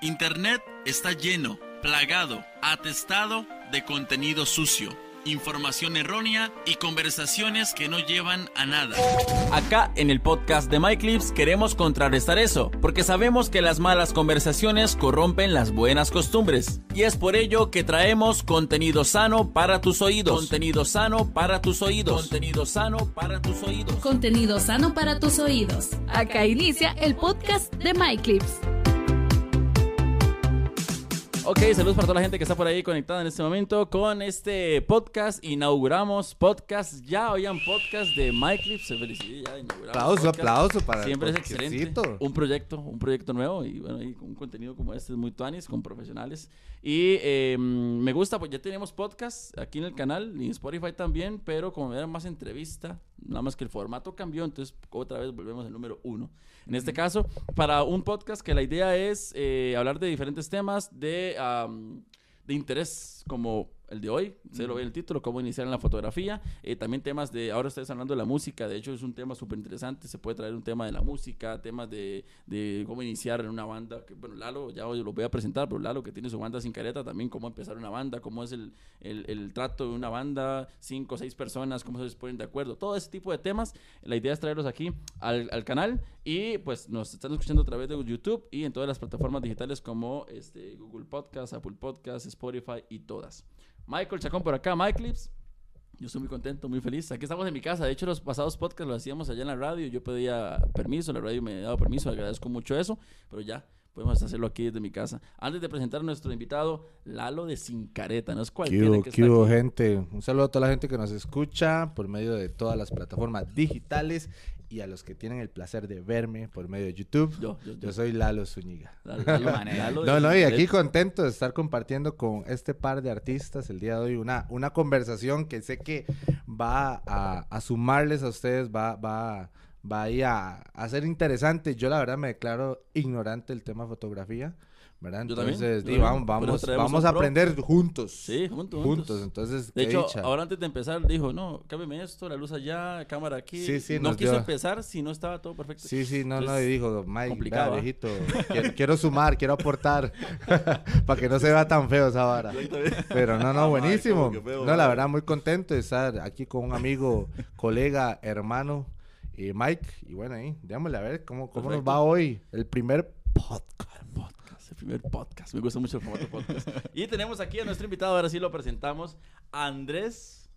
Internet está lleno, plagado, atestado de contenido sucio, información errónea y conversaciones que no llevan a nada. Acá en el podcast de MyClips queremos contrarrestar eso, porque sabemos que las malas conversaciones corrompen las buenas costumbres. Y es por ello que traemos contenido sano para tus oídos. Contenido sano para tus oídos. Contenido sano para tus oídos. Contenido sano para tus oídos. Acá inicia el podcast de MyClips. Ok, saludos para toda la gente que está por ahí conectada en este momento con este podcast. Inauguramos podcast ya, oigan, podcast de MyClips. Se felicita, ya inauguramos. Aplauso, podcast. aplauso para Siempre es excelente. Un proyecto, un proyecto nuevo y bueno, y un contenido como este es muy tuanis, con profesionales. Y eh, me gusta, pues ya tenemos podcast aquí en el canal y en Spotify también, pero como era más entrevista, nada más que el formato cambió, entonces otra vez volvemos al número uno. En este caso, para un podcast que la idea es eh, hablar de diferentes temas de, am, de interés, como el de hoy, se lo ve en el título, cómo iniciar en la fotografía. Eh, también temas de, ahora ustedes hablando de la música, de hecho es un tema súper interesante, se puede traer un tema de la música, temas de, de cómo iniciar en una banda, que bueno, Lalo, ya hoy lo voy a presentar, pero Lalo que tiene su banda sin careta, también cómo empezar una banda, cómo es el, el, el trato de una banda, cinco o seis personas, cómo se ponen de acuerdo, todo ese tipo de temas, la idea es traerlos aquí al, al canal y pues nos están escuchando a través de YouTube y en todas las plataformas digitales como este, Google Podcast, Apple Podcast, Spotify y todas. Michael Chacón por acá, MyClips. Yo estoy muy contento, muy feliz. Aquí estamos en mi casa. De hecho, los pasados podcasts los hacíamos allá en la radio. Yo pedía permiso, la radio me ha dado permiso. Agradezco mucho eso. Pero ya podemos hacerlo aquí desde mi casa. Antes de presentar a nuestro invitado, Lalo de Sin Careta. No es ¿Qué cualquiera hubo, que está aquí. gente? Un saludo a toda la gente que nos escucha por medio de todas las plataformas digitales y a los que tienen el placer de verme por medio de YouTube. Yo, yo, yo. Yo soy Lalo Zúñiga. Lalo, Lalo, Lalo de No, no, y aquí contento de estar compartiendo con este par de artistas el día de hoy una, una conversación que sé que va a, a sumarles a ustedes, va, va, va a, a ser interesante. Yo la verdad me declaro ignorante del tema fotografía, ¿verdad? Yo también, Entonces, yo también. vamos, vamos, vamos a aprender juntos. Sí, juntos, juntos. juntos. Entonces, De hecho, dicha. ahora antes de empezar, dijo, no, cámbiame esto, la luz allá, cámara aquí. Sí, sí, no quiso dio- empezar si no estaba todo perfecto. Sí, sí, no, no, y Entonces, dijo, Mike, complicado, vea, ¿ah? viejito, quiero, quiero sumar, quiero aportar, para que no se vea tan feo esa vara. Pero no, no, buenísimo. No, la ¿verdad? muy contento de estar aquí con un amigo, colega, hermano, eh, Mike. Y bueno, ahí, démosle a ver cómo, cómo nos va hoy el primer podcast. Podcast, el primer podcast. Me gusta mucho el formato podcast. y tenemos aquí a nuestro invitado, ahora sí lo presentamos, Andrés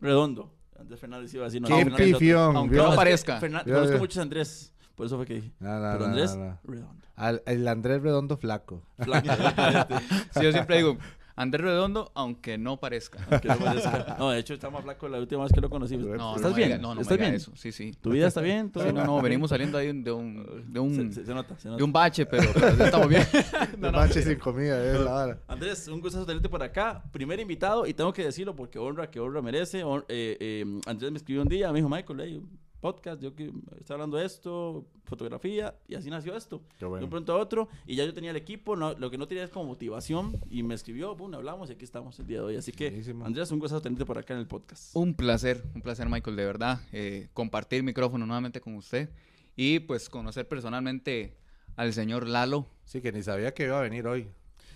Redondo. Andrés Fernández iba a decir, no, Qué pifión. Aunque no parezca. Fernan- Yo- conozco yo- muchos Andrés, por eso fue que dije. No, no, Pero no, Andrés no, no. Redondo. Al- el Andrés Redondo flaco. Flaco, Sí, yo siempre digo, Andrés Redondo, aunque no parezca. no parezca. No, de hecho, está más flaco la última vez que lo conocí. No, ¿Estás no me bien? diga- no, no me ¿Estás diga bien? eso. Sí, sí. ¿Tu vida está bien? ¿Todo Sí, no, no, venimos saliendo ahí de un, de un, Se, se- se nota, se nota. de un bache, pero, pero ya estamos bien. No, manches sin comida, es la vara. Andrés, un gusto tenerte por acá. Primer invitado, y tengo que decirlo porque honra que honra merece. Hon- eh, eh, Andrés me escribió un día, me dijo, Michael, hey, un podcast, yo que estoy hablando de esto, fotografía, y así nació esto. Qué De bueno. un pronto a otro, y ya yo tenía el equipo, no, lo que no tenía es como motivación, y me escribió, pum, hablamos, y aquí estamos el día de hoy. Así que, Buenísimo. Andrés, un gusto tenerte por acá en el podcast. Un placer, un placer, Michael, de verdad. eh, compartir micrófono nuevamente con usted y pues conocer personalmente al señor Lalo. Sí, que ni sabía que iba a venir hoy.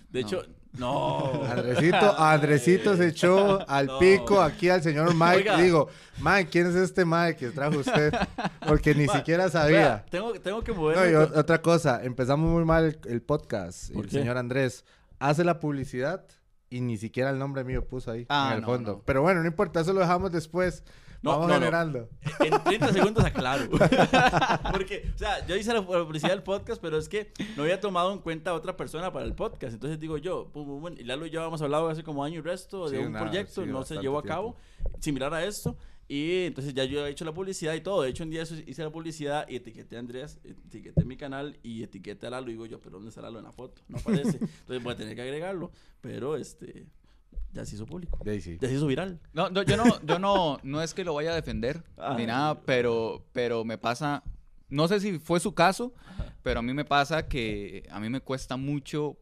De hecho, no. Andresito, Andresito se echó al No. pico aquí al señor Mike. Oiga. Digo, Mike, ¿quién es este Mike que trajo usted? Porque ni Ma, siquiera sabía. tengo, tengo que No, moverme. y con- o- otra cosa, empezamos muy mal el, el podcast. ¿Por El qué? señor Andrés hace la publicidad y ni siquiera el nombre mío puso ahí Ah, en el no, fondo. no. Pero bueno, no importa, eso lo dejamos después. No, Vamos no, no. generando. En 30 segundos aclaro. Porque, o sea, yo hice la publicidad del podcast, pero es que no había tomado en cuenta a otra persona para el podcast. Entonces digo yo, pum, pum, pum, y Lalo y yo habíamos hablado hace como año y resto de Sí, un una- proyecto, sí, no se llevó a cabo, similar a esto. Y entonces ya yo he hecho la publicidad y todo. De hecho, un día hice la publicidad y etiqueté a Andrés, etiqueté mi canal y etiqueté a Lalo. Y digo yo, pero ¿dónde está Lalo en la foto? No aparece. Entonces voy a tener que agregarlo. Pero este, ya se hizo público. Ahí sí. Ya se hizo viral. No, no, yo no, yo no, no es que lo vaya a defender Ay. ni nada, pero, pero me pasa, no sé si fue su caso, pero a mí me pasa que a mí me cuesta mucho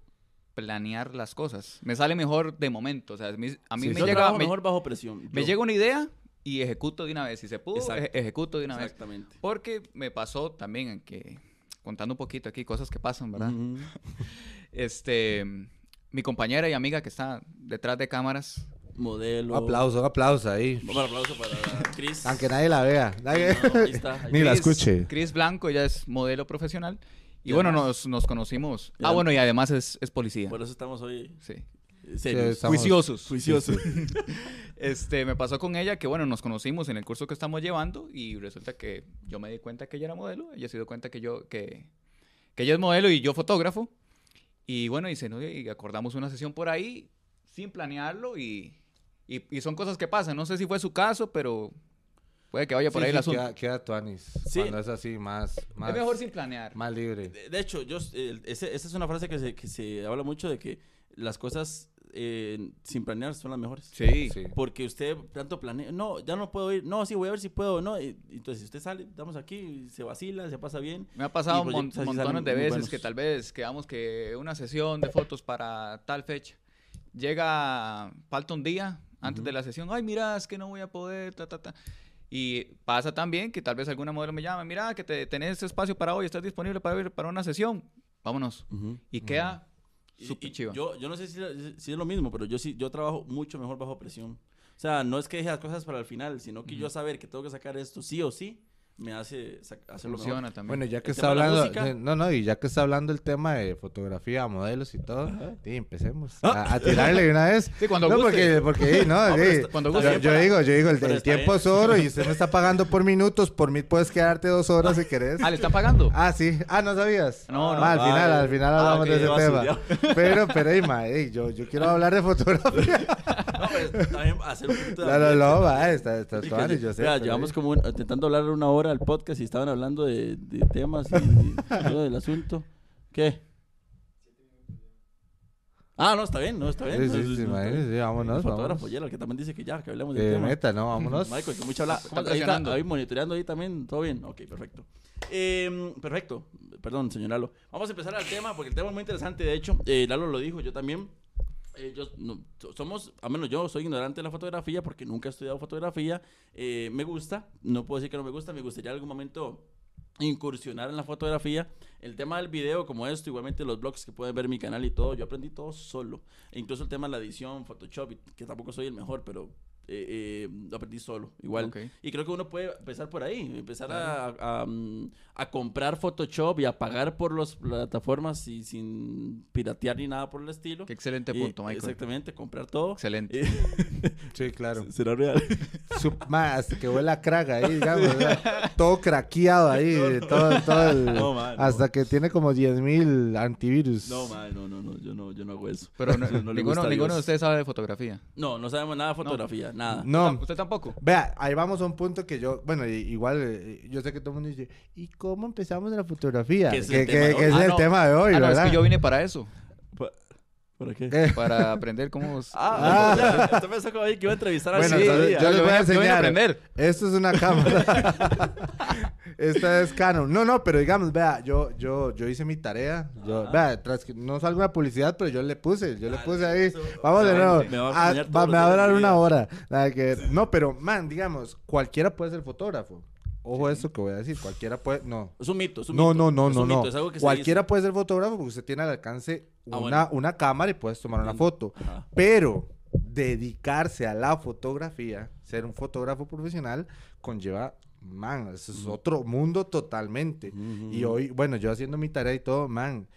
planear las cosas. Me sale mejor de momento, o sea, a mí, a mí Sí, me llega, me, mejor bajo presión. me Yo- llega una idea y ejecuto de una vez. Si se pudo, eje- ejecuto de una vez. Exactamente. Porque me pasó también en que, contando un poquito aquí, cosas que pasan, ¿verdad? Este, mi compañera y amiga que está detrás de cámaras. Modelo. Un aplauso, un aplauso ahí. Un aplauso para Chris. Aunque nadie la vea. Nadie- No, ahí está, ahí Ni la Chris- escuche. Chris Blanco, ella es modelo profesional. Y, Y bueno, nos, nos conocimos. Ah, bueno, y además es, es policía. Por eso estamos hoy Sí. serios. estamos- Juiciosos. Juiciosos. Este, me pasó con ella que, bueno, nos conocimos en el curso que estamos llevando y resulta que yo me di cuenta que ella era modelo, ella se dio cuenta que yo, que, que ella es modelo y yo fotógrafo. Y bueno, y, se, nos- y acordamos una sesión por ahí sin planearlo y, y, y son cosas que pasan. No sé si fue su caso, pero puede que vaya por Sí, ahí el sí, asunto. Queda, queda tuanis. Sí. Cuando es así, más, más, es mejor sin planear. más libre. De, de hecho, yo, eh, ese- esa es una frase que se, que se habla mucho de que las cosas eh, sin planear son las mejores. Sí. Sí. Porque usted tanto planea, no, ya no puedo ir, no, sí, voy a ver si puedo, no. y- entonces, si usted sale, estamos aquí, se vacila, se pasa bien. Me ha pasado Y mon- montones de veces buenos. que tal vez quedamos que una sesión de fotos para tal fecha. Llega, falta un día antes de la sesión. Ay, mira, es que no voy a poder, ta, ta, ta. Y pasa también que tal vez alguna modelo me llama, mira, que te, tenés espacio para hoy, estás disponible para ir para una sesión. Vámonos. Y queda Y- súper y chiva. Yo, yo no sé si, si es lo mismo, pero yo sí, yo trabajo mucho mejor bajo presión. O sea, no es que deje las cosas para el final, sino que yo saber que tengo que sacar esto sí o sí, me hace hacerlo también. Bueno, ya que El está hablando, música. no, no, y ya que está hablando el tema de fotografía, modelos y todo, sí, empecemos a, a tirarle de una vez. Sí, cuando no, guste. porque, porque, sí, no, No, sí. está- cuando yo, guste. yo para- digo, yo digo, el, el tiempo bien. es oro y usted me está pagando por minutos, por mí puedes quedarte dos horas si querés. Ah, ¿le está pagando? Ah, sí. Ah, ¿no sabías? No, no. Ma, al final, al final Ah, hablamos ok, de ese tema. Pero, pero, ey, ma, ey, yo, yo quiero hablar de fotografía. Pues, también hacer un poquito de No, no, no, va, está, está, Sí, que- yo sé. pero, llevamos como un- intentando hablar una hora al podcast y estaban hablando de, de temas y, y todo del asunto. ¿Qué? Ah, no, está bien, no, está bien. Sí, No, sí, no, sí, no, está bien. vámonos, El fotógrafo, vámonos. Yelo, que también dice que ya, que hablemos del Eh, tema. neta, no, vámonos. Michael, que mucha habla. Está ¿Cómo- Ahí está, presionando. ahí monitoreando ahí también, todo bien. Ok, perfecto. Eh, perfecto. Perdón, señor Lalo. Vamos a empezar al tema, porque el tema es muy interesante. De hecho, eh, Lalo lo dijo, yo también. Eh, yo, no, so- somos, al menos yo soy ignorante de la fotografía porque nunca he estudiado fotografía. Eh, me gusta, no puedo decir que no me gusta, me gustaría en algún momento incursionar en la fotografía. El tema del video, como esto, igualmente los blogs que pueden ver mi canal y todo, yo aprendí todo solo. E incluso el tema de la edición, Photoshop, que tampoco soy el mejor, pero eh, eh, lo aprendí solo, igual. Y creo que uno puede empezar por ahí, empezar a, a, a comprar Photoshop y a pagar por las plataformas y sin piratear ni nada por el estilo. Qué excelente Y- punto, Michael. Exactamente, comprar todo. Excelente. Y- Sí, claro. Será real. Hasta que huele a crack ahí, digamos. o sea, todo craqueado ahí. todo, todo el- No, ma, no. hasta que tiene como 10.000 antivirus. No, man, no, no, no, yo no, hago eso. Pero no- No le ninguno, gusta a ninguno de Dios. ustedes sabe de fotografía. No, no sabemos nada de fotografía, nada. No. ¿Usted tampoco? Vea, ahí vamos a un punto que yo, bueno, i- igual eh, yo sé que todo el mundo dice, ¿y cómo empezamos en la fotografía? Que Que, es que- el tema de que hoy. es Ah, el no. tema de hoy, Ah, no, es ¿verdad? que yo vine para eso. Pa- ¿Para qué? Eh, Para aprender cómo... Ah, ya, usted pensó que ahí que iba a entrevistar a Bueno, alguien entonces, todavía. yo les voy a yo enseñar. aprender. Esto es una cámara. Esta es Canon. No, no, pero digamos, vea, yo, yo, yo hice mi tarea. Yo, vea, tras que no salgo una publicidad, pero yo le puse, yo le Dale, puse ahí. eso. Vamos de nuevo. me va a Ah, durar una hora. Nada que- No, pero, man, digamos, cualquiera puede ser fotógrafo. Ojo esto que voy a decir, cualquiera puede, no. Es un mito, es un No, mito. no, no, Es no, un no. mito, es algo que se Cualquiera puede ser fotógrafo porque usted tiene al alcance Ah, una, bueno. una cámara y puedes tomar una foto. Ajá. Pero dedicarse a la fotografía, ser un fotógrafo profesional, conlleva, man, eso es otro mundo totalmente. Y hoy, bueno, yo haciendo mi tarea y todo, man,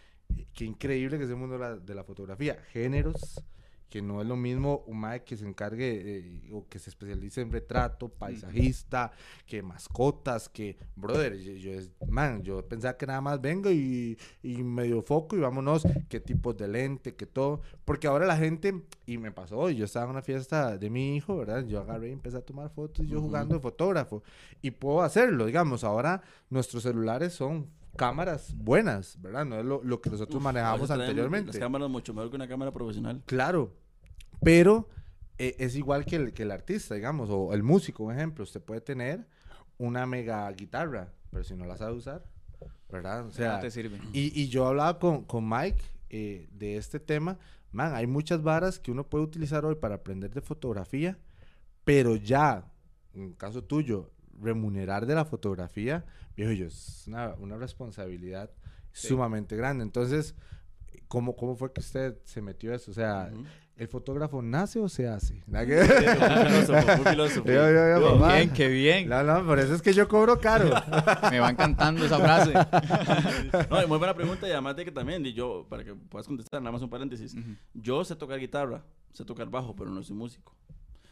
qué increíble que es el mundo de la, de la fotografía. Géneros, que no es lo mismo un mae que se encargue eh, o que se especialice en retrato, paisajista, que mascotas, que, brother, yo, yo es- man, yo pensaba que nada más vengo y, y medio foco y vámonos, qué tipos de lente, qué todo, porque ahora la gente, y me pasó, yo estaba en una fiesta de mi hijo, ¿verdad? Yo agarré y empecé a tomar fotos, yo Ujú. jugando de fotógrafo, y puedo hacerlo, digamos, ahora nuestros celulares son cámaras buenas, ¿verdad? No es lo, lo que nosotros Uf, manejábamos anteriormente. Las cámaras mucho mejor que una cámara profesional. Claro, pero eh, es igual que el, que el artista, digamos, o el músico, un ejemplo. Usted puede tener una mega guitarra, pero si no la sabe usar, ¿verdad? O sea, no te sirve. y, y yo hablaba con, con Mike eh, de este tema. Man, hay muchas varas que uno puede utilizar hoy para aprender de fotografía, pero ya, en el caso tuyo, remunerar de la fotografía, viejo, yo, es una, una responsabilidad Sí. sumamente grande. Entonces, ¿cómo, ¿cómo fue que usted se metió a eso? O sea. ¿el fotógrafo nace o se hace? ¿La que- Muy filósofo, muy filósofo. Yo, yo, yo, Qué mamá. bien, qué bien. No, no, por eso es que yo cobro caro. Me va encantando esa frase. No, muy buena pregunta y además de que también, y yo, para que puedas contestar, nada más un paréntesis. Yo sé tocar guitarra, sé tocar bajo, pero no soy músico.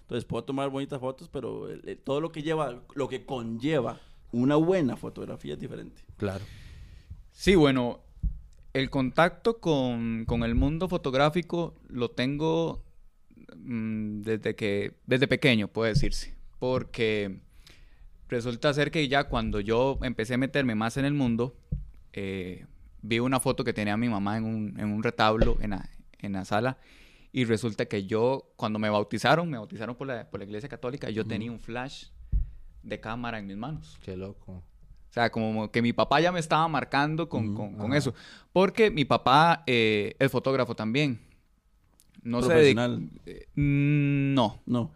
Entonces puedo tomar bonitas fotos, pero el- el- todo lo que lleva, lo que conlleva una buena fotografía es diferente. Claro. Sí, bueno, el contacto con, con el mundo fotográfico lo tengo mm, desde que, desde pequeño, puede decirse. Porque resulta ser que ya cuando yo empecé a meterme más en el mundo, eh, vi una foto que tenía mi mamá en un, en un retablo en la, en la sala. Y resulta que yo, cuando me bautizaron, me bautizaron por la, por la iglesia católica, yo tenía un flash de cámara en mis manos. Qué loco. O sea, como que mi papá ya me estaba marcando con, con- eso. Porque mi papá eh, es fotógrafo también. No se dedica- Profesional. eh, no. No.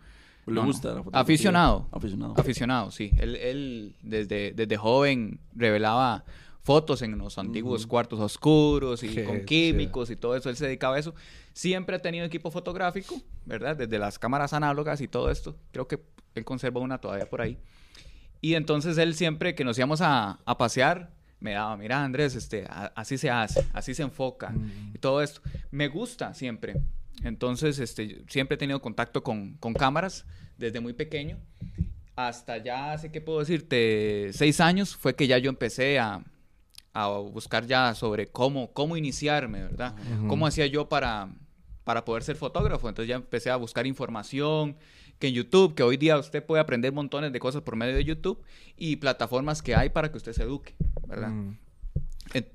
Le No, no. gusta la fotografía. Aficionado. Aficionado. Aficionado, sí. Él, él desde, desde joven revelaba fotos en los antiguos cuartos oscuros y Qué con químicos y todo eso. Él se dedicaba a eso. Siempre ha tenido equipo fotográfico, ¿verdad? Desde las cámaras análogas y todo esto. Creo que él conserva una todavía por ahí. Y entonces él siempre que nos íbamos a, a pasear, me daba, mira Andrés, este, a- así se hace, así se enfoca y todo esto. Me gusta siempre. Entonces, este, siempre he tenido contacto con, con cámaras desde muy pequeño. Hasta ya hace, ¿qué puedo decirte? Seis años fue que ya yo empecé a, a buscar ya sobre cómo, cómo iniciarme, ¿verdad? ¿Cómo hacía yo para, para poder ser fotógrafo? Entonces ya empecé a buscar información, que en YouTube, que hoy día usted puede aprender montones de cosas por medio de YouTube y plataformas que hay para que usted se eduque, ¿verdad? Mm. En-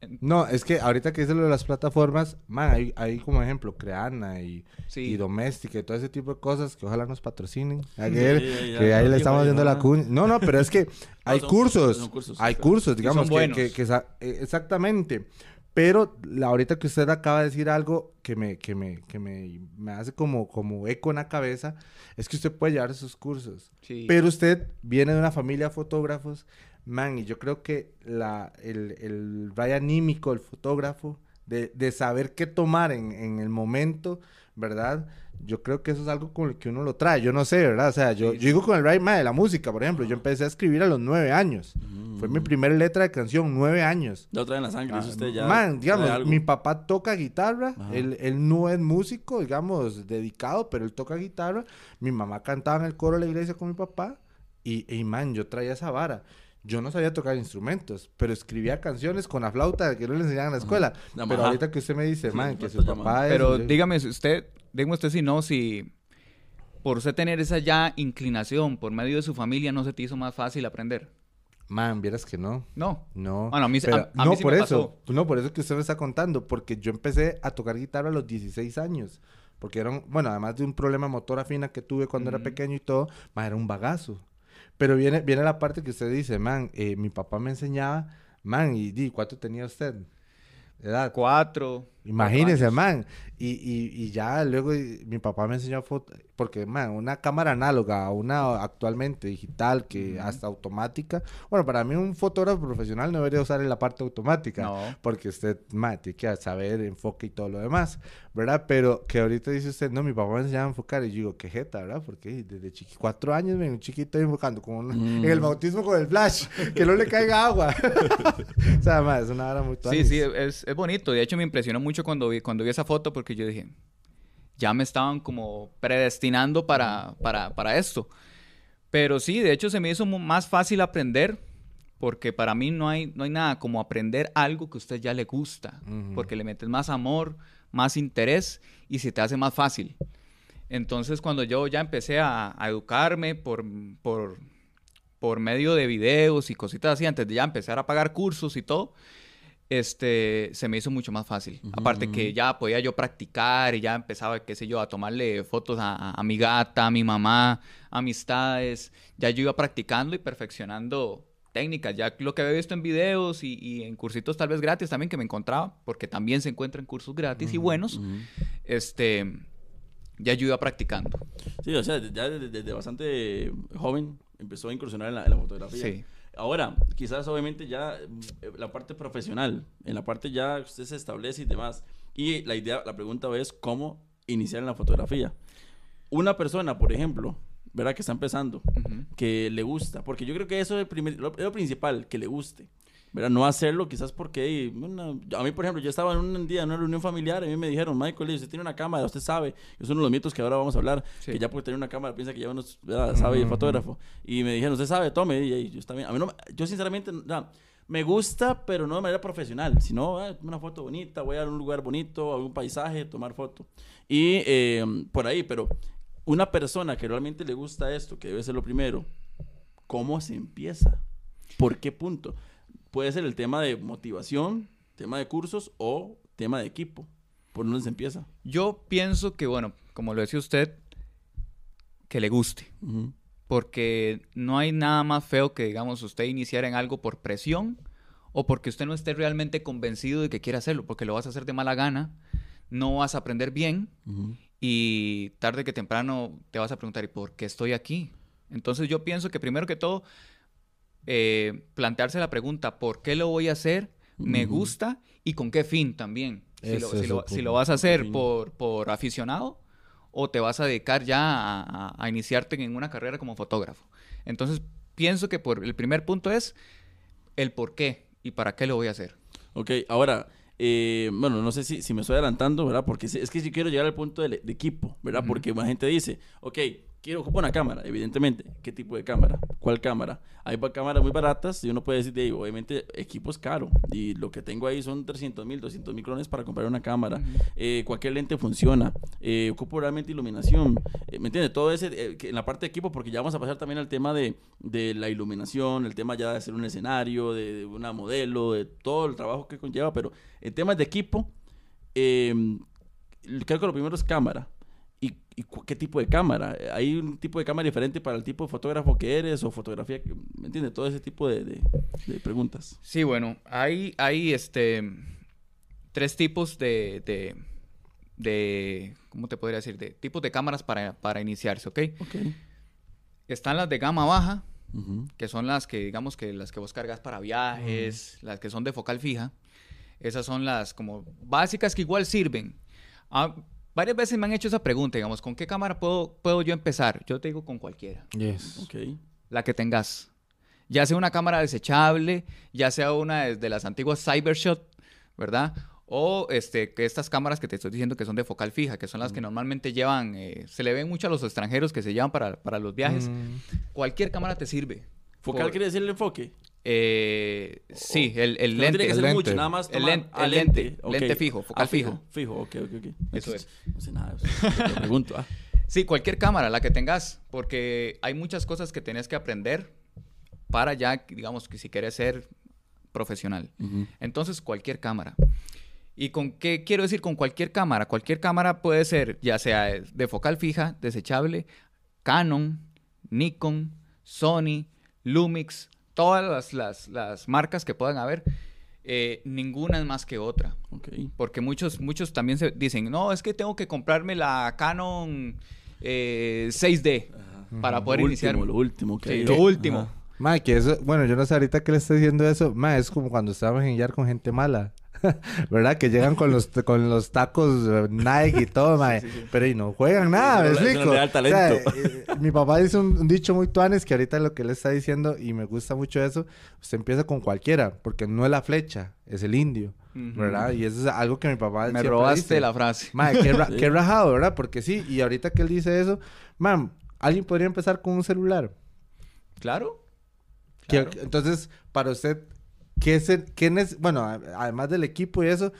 en- No, es que ahorita que dice lo de las plataformas, man, hay, hay como ejemplo Creana y, Sí. y Doméstica y todo ese tipo de cosas que ojalá nos patrocinen. Sí, Ayer, que ya, ahí ya, le estamos haciendo la cuña. No, no, pero es que hay son- cursos, son cursos, hay cursos, digamos, que, que- eh, exactamente. Pero la, ahorita que usted acaba de decir algo que me, que me, que me, me hace como, como eco en la cabeza, es que usted puede llevar esos cursos. sí. Pero usted viene de una familia de fotógrafos, man, y yo creo que la, el, el raya anímico del fotógrafo, de, de saber qué tomar en, en el momento, ¿verdad? Yo creo que eso es algo con lo que uno lo trae, yo no sé, ¿verdad? O sea, yo, yo digo con el raya de la música, por ejemplo, yo empecé a escribir a los nueve años. Fue mi primera letra de canción, nueve años. Ya otra en la sangre, dice usted ya. Ah, Man, digamos, mi papá toca guitarra, él, él no es músico, digamos, dedicado, pero él toca guitarra. Mi mamá cantaba en el coro de la iglesia con mi papá y, y man, yo traía esa vara. Yo no sabía tocar instrumentos, pero escribía canciones con la flauta que no le enseñaban en la escuela. Pero ahorita que usted me dice, Sí, man, que su papá es... Pero yo- dígame si usted, dígame usted si no, si por usted tener esa ya inclinación por medio de su familia no se te hizo más fácil aprender. Man, vieras que no. No. No. Bueno, a mí se- Pero- a- a mí no, sí por me eso. No, por eso que usted me está contando. Porque yo empecé a tocar guitarra a los 16 años. Porque era un, bueno, además de un problema motora fina que tuve cuando era pequeño y todo, man, era un bagazo. Pero viene, viene la parte que usted dice, man, eh, mi papá me enseñaba, man, y di, ¿cuánto tenía usted? Edad. Cuatro. Imagínese, man. Y, y, y ya luego y- mi papá me enseñó foto, porque, man, una cámara análoga, una actualmente digital, que Ujú. hasta automática. Bueno, para mí un fotógrafo profesional no debería usar en la parte automática, No. porque usted, man, tiene que saber enfoque y todo lo demás, ¿verdad? Pero que ahorita dice usted, no, mi papá me enseñaba a enfocar, y yo digo, qué jeta, ¿verdad? Porque desde chiqui, cuatro años, ven, un chiquito enfocando, como un- Mm. en el bautismo con el flash, que no le caiga agua. o sea, man, es una hora muy Sí, sí, es, es bonito. De hecho, me impresionó mucho cuando vi, cuando vi esa foto porque yo dije, ya me estaban como predestinando para, para, para esto. Pero sí, de hecho se me hizo más fácil aprender porque para mí no hay, no hay nada como aprender algo que a usted ya le gusta, Ujú. porque le metes más amor, más interés y se te hace más fácil. Entonces cuando yo ya empecé a, a educarme por, por, por medio de videos y cositas así, antes de ya empezar a pagar cursos y todo, este, se me hizo mucho más fácil. Ujú, Aparte que ujú. ya podía yo practicar y ya empezaba, qué sé yo, a tomarle fotos a, a- a mi gata, a mi mamá, amistades. Ya yo iba practicando y perfeccionando técnicas. Ya lo que había visto en videos y, y en cursitos tal vez gratis también que me encontraba, porque también se encuentran cursos gratis y buenos, Ujú. este, ya yo iba practicando. Sí, o sea, ya desde, desde bastante joven empezó a incursionar en la, en la fotografía. Sí. Ahora, quizás obviamente ya eh, la parte profesional, en la parte ya usted se establece y demás. Y la idea, la pregunta es cómo iniciar en la fotografía. Una persona, por ejemplo, ¿verdad? Que está empezando, que le gusta, porque yo creo que eso es el primer- lo, es lo principal, que le guste. ¿Verdad? No hacerlo quizás porque y, a mí, por ejemplo, yo estaba en un día en una reunión familiar y a mí me dijeron, Michael, usted tiene una cámara, usted sabe, es uno de los mitos que ahora vamos a hablar, Sí. que ya porque tener una cámara piensa que ya uno ¿verdad? sabe y es fotógrafo. Y me dijeron, usted sabe, tome, y, y yo también. A mí no, yo sinceramente, me gusta, pero no de manera profesional, sino ah, una foto bonita, voy a un lugar bonito, a un paisaje, tomar foto. Y eh, por ahí, pero una persona que realmente le gusta esto, que debe ser lo primero, ¿cómo se empieza? ¿Por qué punto? Puede ser el tema de motivación, tema de cursos o tema de equipo. ¿Por dónde se empieza? Yo pienso que, bueno, como lo decía usted, que le guste. Porque no hay nada más feo que, digamos, usted iniciar en algo por presión o porque usted no esté realmente convencido de que quiere hacerlo, porque lo vas a hacer de mala gana, no vas a aprender bien y tarde que temprano te vas a preguntar, ¿y por qué estoy aquí? Entonces yo pienso que primero que todo, eh, plantearse la pregunta, ¿por qué lo voy a hacer? ¿Me gusta? ¿Y con qué fin también? Si lo, si si vas a hacer por, por aficionado o te vas a dedicar ya a, a- a iniciarte en una carrera como fotógrafo. Entonces pienso que por, el primer punto es el por qué y para qué lo voy a hacer. Ok, ahora, eh, bueno, no sé si, si me estoy adelantando, ¿verdad? Porque es que si quiero llegar al punto de, de equipo, ¿verdad? Porque más gente dice, ok, quiero ocupar una cámara, evidentemente. ¿Qué tipo de cámara? ¿Cuál cámara? Hay cámaras muy baratas y uno puede decir, de, ahí, obviamente, equipo es caro. Y lo que tengo ahí son 300 mil, 200 mil clones para comprar una cámara. Eh, cualquier lente funciona. Eh, ocupo realmente iluminación. Eh, ¿Me entiendes? Todo ese, eh, en la parte de equipo, porque ya vamos a pasar también al tema de, de la iluminación, el tema ya de hacer un escenario, de, de una modelo, de todo el trabajo que conlleva, pero en temas de equipo, creo que lo primero es cámara. ¿Y, qué tipo de cámara? ¿Hay un tipo de cámara diferente para el tipo de fotógrafo que eres o fotografía? que- ¿Me entiendes? Todo ese tipo de, de- de preguntas. Sí, bueno, hay, hay este, tres tipos de, de, de, ¿cómo te podría decir? De tipos de cámaras para, para iniciarse, ¿ok? Ok. Están las de gama baja, que son las que, digamos, que las que vos cargas para viajes, las que son de focal fija. Esas son las como básicas que igual sirven. Ah, varias veces me han hecho esa pregunta, digamos, ¿con qué cámara puedo, puedo yo empezar? Yo te digo con cualquiera, Yes. Ok. la que tengas. Ya sea una cámara desechable, ya sea una de, de las antiguas Cybershot, ¿verdad? O este, que estas cámaras que te estoy diciendo que son de focal fija, que son las que normalmente llevan, eh, se le ven mucho a los extranjeros que se llevan para, para los viajes. Mm, Cualquier cámara te sirve. ¿Focal Por- quiere decir el enfoque? Eh, sí, el, el No lente. tiene que el ser lente. mucho, nada más El lente- el lente, lente fijo, focal Ah, fijo. Fijo, ok, ok, ok. Eso es. No sé nada, te pregunto. ah. Sí, cualquier cámara, la que tengas, porque hay muchas cosas que tenés que aprender para ya, digamos, que si quieres ser profesional. Entonces, cualquier cámara. ¿Y con qué quiero decir con cualquier cámara? Cualquier cámara puede ser, ya sea de focal fija, desechable, Canon, Nikon, Sony, Lumix, todas las, las- las marcas que puedan haber. eh, ninguna es más que otra. Porque muchos, muchos también se dicen, no, es que tengo que comprarme la Canon eh, 6D para poder lo iniciar. último, lo último. que Sí, lo último. Ajá. Ma, que eso, bueno, yo no sé ahorita que le estoy diciendo eso, ma, es como cuando estábamos en Yar con gente mala, ¿verdad? Que llegan con los, con los tacos eh, Nike y todo, ma, pero y no juegan nada, ¿me explico? O sea, talento. eh, mi papá dice un, un dicho muy tuanes que ahorita lo que él está diciendo, y me gusta mucho eso, usted empieza con cualquiera, porque no es la flecha, es el indio. ¿verdad? Y eso es algo que mi papá Me siempre robaste dice. la frase. Mae, qué, ra- Sí. qué rajado, ¿verdad? Porque sí, y ahorita que él dice eso, mam, alguien podría empezar con un celular. Claro. Que- Claro. entonces, para usted, ¿qué, se, qué bueno, además del equipo y eso,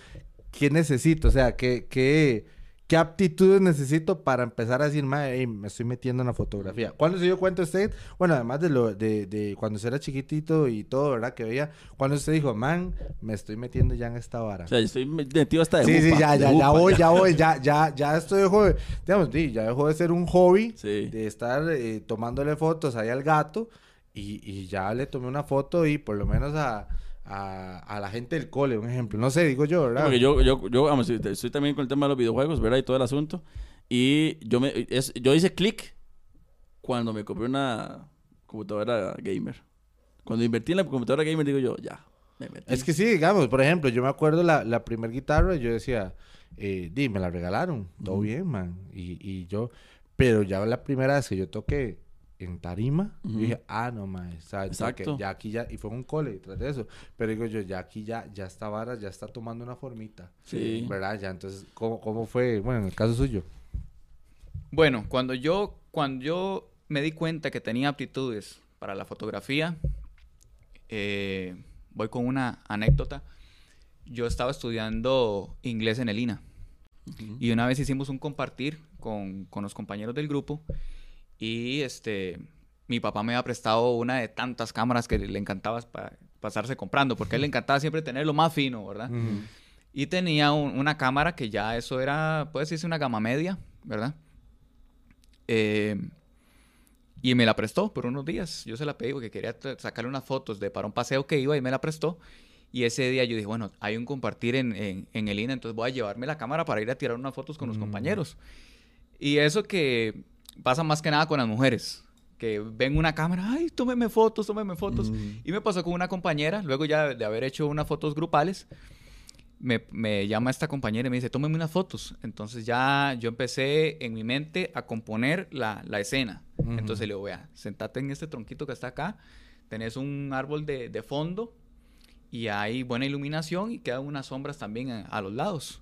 ¿qué necesito? O sea, ¿qué, qué, qué aptitudes necesito para empezar a decir, mae, ey, me estoy metiendo en la fotografía? ¿Cuándo se dio cuenta usted? Bueno, además de lo de, de cuando usted era chiquitito y todo, ¿verdad? Que veía, cuando usted dijo, man, me estoy metiendo ya en esta vara. O sea, yo estoy metido hasta de Sí, sí, jupa, ya, ya, ya jupa, voy, ya voy, ya, ya, ya estoy joven. Digamos, sí, ya dejó de ser un hobby, Sí. de estar eh, tomándole fotos ahí al gato y, y ya le tomé una foto y por lo menos a, a, a la gente del cole, un ejemplo. No sé, digo yo, ¿verdad? Porque yo, yo, yo vamos, estoy también con el tema de los videojuegos, ¿verdad? Y todo el asunto. Y yo, me, es, yo hice clic cuando me compré una computadora gamer. Cuando invertí en la computadora gamer, digo yo, ya, me metí. Es que sí, digamos, por ejemplo, yo me acuerdo la, la primer guitarra, yo decía, eh, di, me la regalaron, todo bien, man. Y, y yo, pero ya la primera vez que yo toqué en tarima, yo Ujú. dije, ah, no, que- Exacto. ya aquí ya, y fue un cole tras de eso, pero digo yo, ya aquí ya, ya esta vara ya está tomando una formita, Sí. ¿verdad? Ya, entonces, ¿cómo, cómo fue, bueno, en el caso suyo? Bueno, cuando yo, cuando yo me di cuenta que tenía aptitudes para la fotografía, eh, voy con una anécdota. Yo estaba estudiando inglés en el INA Ujú. y una vez hicimos un compartir con, con los compañeros del grupo y este, mi papá me había prestado una de tantas cámaras que le encantaba pa- pasarse comprando, porque a él le encantaba siempre tener lo más fino, ¿verdad? Y tenía un- una cámara que ya eso era, puede decirse una gama media, ¿verdad? Eh, y me la prestó por unos días. Yo se la pedí porque quería sacarle unas fotos de para un paseo que iba y me la prestó. Y ese día yo dije, bueno, hay un compartir en, en, en el INA, entonces voy a llevarme la cámara para ir a tirar unas fotos con los Mm. compañeros. Y eso que pasa más que nada con las mujeres, que ven una cámara, ay, tómeme fotos, tómeme fotos. Ujú. Y me pasó con una compañera, luego ya de haber hecho unas fotos grupales, me, me llama esta compañera y me dice, tómeme unas fotos. Entonces ya yo empecé en mi mente a componer la, la escena. Entonces le digo, vea, sentate en este tronquito que está acá, tenés un árbol de, de fondo y hay buena iluminación y quedan unas sombras también a, a los lados.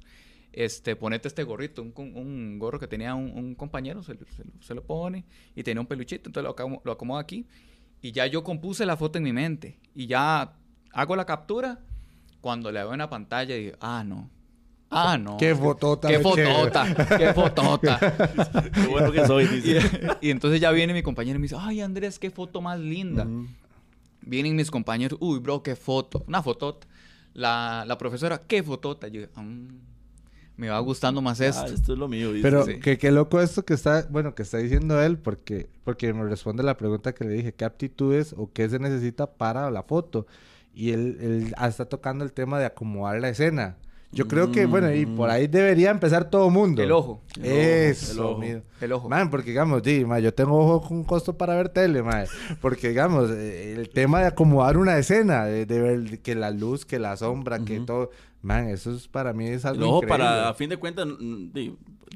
Este, ponete este gorrito, un, un- gorro que tenía un, un compañero, se, lo- se se lo pone y tenía un peluchito, entonces lo, acomo- lo acomodo aquí y ya yo compuse la foto en mi mente y ya hago la captura cuando la veo en la pantalla y digo, ah, no, ah, no. Qué fotota. Qué fotota, qué fotota. Qué bueno que soy, Y, dice. y entonces ya viene mi compañero y me dice, ay Andrés, qué foto más linda. Vienen mis compañeros, uy, bro, qué foto, una fotota. La, la profesora, qué fotota. Yo, "Mm, me va gustando más esto. Ah, esto es lo mío. dice. Pero Sí. que qué loco esto que está, bueno, que está diciendo él, porque, porque me responde la pregunta que le dije, ¿qué aptitudes o qué se necesita para la foto? Y él, él ah, está tocando el tema de acomodar la escena. Yo creo que, bueno, y por ahí debería empezar todo mundo. El ojo, El ojo, Eso, el ojo. mira. el ojo. Man, porque digamos, sí, ma, yo tengo ojo con costo para ver tele, ma, porque digamos, eh, el tema de acomodar una escena, de, de ver que la luz, que la sombra, que Ujú. todo, man, eso es para mí es algo ojo increíble. para, a fin de cuentas,